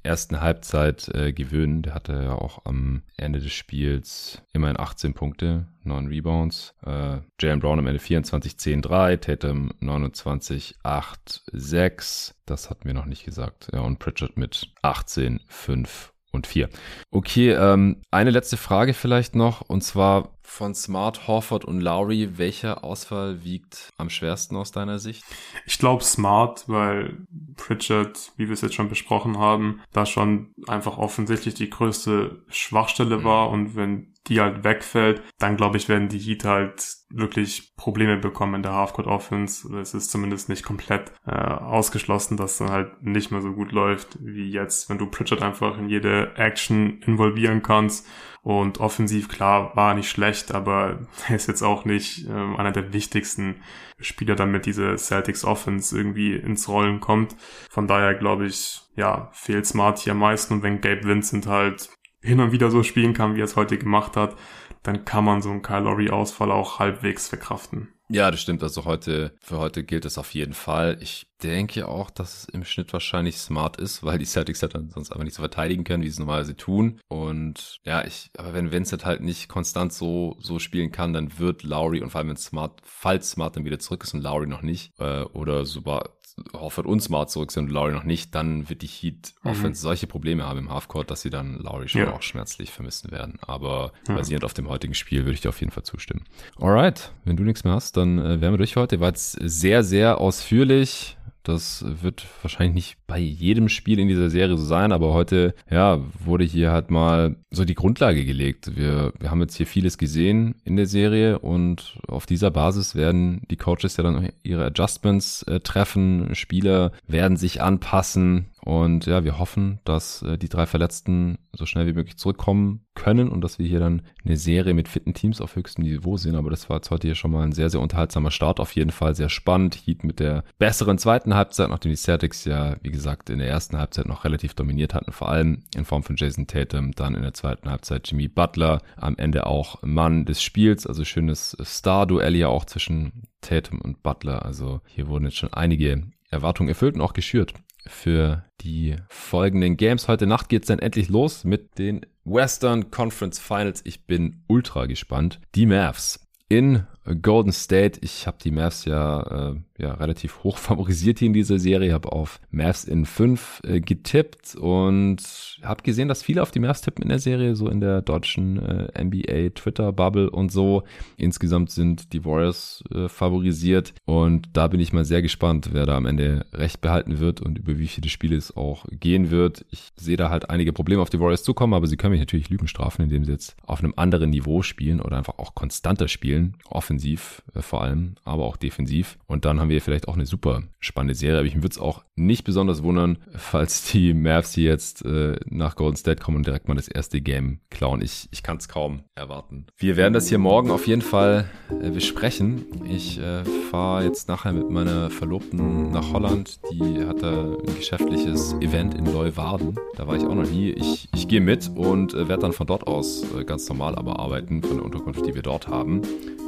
ersten Halbzeit äh, gewöhnen. Der hatte ja auch am Ende des Spiels immerhin 18 Punkte, 9 Rebounds. Äh, Jalen Brown am Ende 24, 10, 3, Tatum 29, 8, 6. Das hatten wir noch nicht gesagt. Ja, und Pritchard mit 18, 5 und 4. Okay, ähm, eine letzte Frage vielleicht noch, und zwar von Smart, Horford und Lowry, welcher Ausfall wiegt am schwersten aus deiner Sicht? Ich glaube Smart, weil Pritchard, wie wir es jetzt schon besprochen haben, da schon einfach offensichtlich die größte Schwachstelle mhm. war und wenn die halt wegfällt, dann glaube ich, werden die Heat halt wirklich Probleme bekommen in der Halfcourt Offense. Es ist zumindest nicht komplett äh, ausgeschlossen, dass dann halt nicht mehr so gut läuft wie jetzt, wenn du Pritchard einfach in jede Action involvieren kannst. Und offensiv, klar, war nicht schlecht, aber er ist jetzt auch nicht äh, einer der wichtigsten Spieler, damit diese Celtics Offense irgendwie ins Rollen kommt. Von daher glaube ich, ja, fehlt Smart hier am meisten. Und wenn Gabe Vincent halt hin und wieder so spielen kann, wie er es heute gemacht hat, dann kann man so einen Kyle Lowry Ausfall auch halbwegs verkraften. Ja, das stimmt. Also heute, für heute gilt es auf jeden Fall. Ich denke auch, dass es im Schnitt wahrscheinlich smart ist, weil die Celtics halt dann sonst einfach nicht so verteidigen können, wie sie es normalerweise tun. Und ja, ich, aber wenn Vincent halt nicht konstant so, so spielen kann, dann wird Lowry und vor allem wenn Smart, falls Smart dann wieder zurück ist und Lowry noch nicht, äh, oder sogar Horford und Smart zurück sind und Lowry noch nicht, dann wird die Heat mhm. Offense solche Probleme haben im Halfcourt, dass sie dann Lowry schon ja. auch schmerzlich vermissen werden. Aber ja. basierend auf dem heutigen Spiel würde ich dir auf jeden Fall zustimmen. Alright, wenn du nichts mehr hast, dann äh, wären wir durch für heute. War jetzt sehr, sehr ausführlich. Das wird wahrscheinlich nicht bei jedem Spiel in dieser Serie so sein, aber heute, ja, wurde hier halt mal so die Grundlage gelegt. Wir, wir haben jetzt hier vieles gesehen in der Serie und auf dieser Basis werden die Coaches ja dann ihre Adjustments äh, treffen. Spieler werden sich anpassen. Und ja, wir hoffen, dass äh, die drei Verletzten so schnell wie möglich zurückkommen können und dass wir hier dann eine Serie mit fitten Teams auf höchstem Niveau sehen. Aber das war jetzt heute hier schon mal ein sehr, sehr unterhaltsamer Start. Auf jeden Fall sehr spannend. Heat mit der besseren zweiten Halbzeit, nachdem die Celtics ja, wie gesagt, in der ersten Halbzeit noch relativ dominiert hatten, vor allem in Form von Jason Tatum. Dann in der zweiten Halbzeit Jimmy Butler. Am Ende auch Mann des Spiels. Also schönes Star-Duell ja auch zwischen Tatum und Butler. Also hier wurden jetzt schon einige Erwartungen erfüllt und auch geschürt für die folgenden Games. Heute Nacht geht's dann endlich los mit den Western Conference Finals. Ich bin ultra gespannt. Die Mavs in Golden State. Ich habe die Mavs ja, äh, ja relativ hoch favorisiert hier in dieser Serie. Habe auf Mavs in 5 äh, getippt und habe gesehen, dass viele auf die Mavs tippen in der Serie, so in der deutschen äh, NBA Twitter Bubble und so. Insgesamt sind die Warriors äh, favorisiert und da bin ich mal sehr gespannt, wer da am Ende recht behalten wird und über wie viele Spiele es auch gehen wird. Ich sehe da halt einige Probleme auf die Warriors zukommen, aber sie können mich natürlich Lügen strafen, indem sie jetzt auf einem anderen Niveau spielen oder einfach auch konstanter spielen. Offen offensiv äh, vor allem, aber auch defensiv. Und dann haben wir vielleicht auch eine super spannende Serie. Aber ich würde es auch nicht besonders wundern, falls die Mavs hier jetzt äh, nach Golden State kommen und direkt mal das erste Game klauen. Ich, ich kann es kaum erwarten. Wir werden das hier morgen auf jeden Fall äh, besprechen. Ich äh, fahre jetzt nachher mit meiner Verlobten nach Holland. Die hat da ein geschäftliches Event in Leuwarden. Da war ich auch noch nie. Ich, ich gehe mit und äh, werde dann von dort aus äh, ganz normal aber arbeiten, von der Unterkunft, die wir dort haben.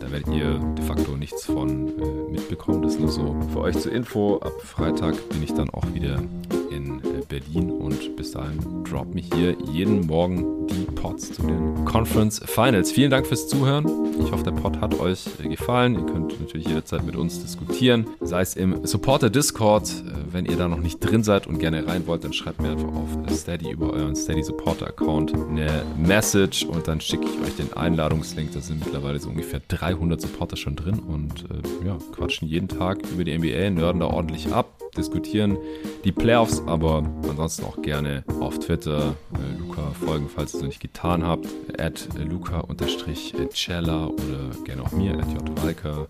Da werdet ihr de facto nichts von äh, mitbekommen. Das nur so für euch zur Info. Ab Freitag bin ich dann auch wieder in äh, Berlin und bis dahin drop mich hier jeden Morgen die Pods zu den Conference Finals. Vielen Dank fürs Zuhören. Ich hoffe, der Pod hat euch äh, gefallen. Ihr könnt natürlich jederzeit mit uns diskutieren, sei es im Supporter Discord. Äh, wenn ihr da noch nicht drin seid und gerne rein wollt, dann schreibt mir einfach auf Steady über euren Steady Supporter Account eine Message und dann schicke ich euch den Einladungslink. Da sind mittlerweile so ungefähr 300 Supporter schon drin und äh, ja, quatschen jeden Tag über die NBA, nörden da ordentlich ab diskutieren die Playoffs, aber ansonsten auch gerne auf Twitter äh, Luca folgen, falls ihr es noch nicht getan habt. At Luca-Cella oder gerne auch mir, at jwalker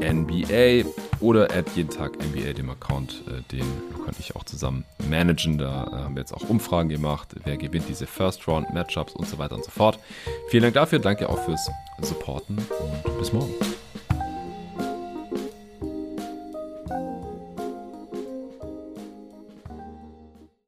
NBA oder at jeden Tag NBA, dem Account, äh, den Luca und ich auch zusammen managen. Da äh, haben wir jetzt auch Umfragen gemacht, wer gewinnt diese First Round Matchups und so weiter und so fort. Vielen Dank dafür, danke auch fürs Supporten und bis morgen.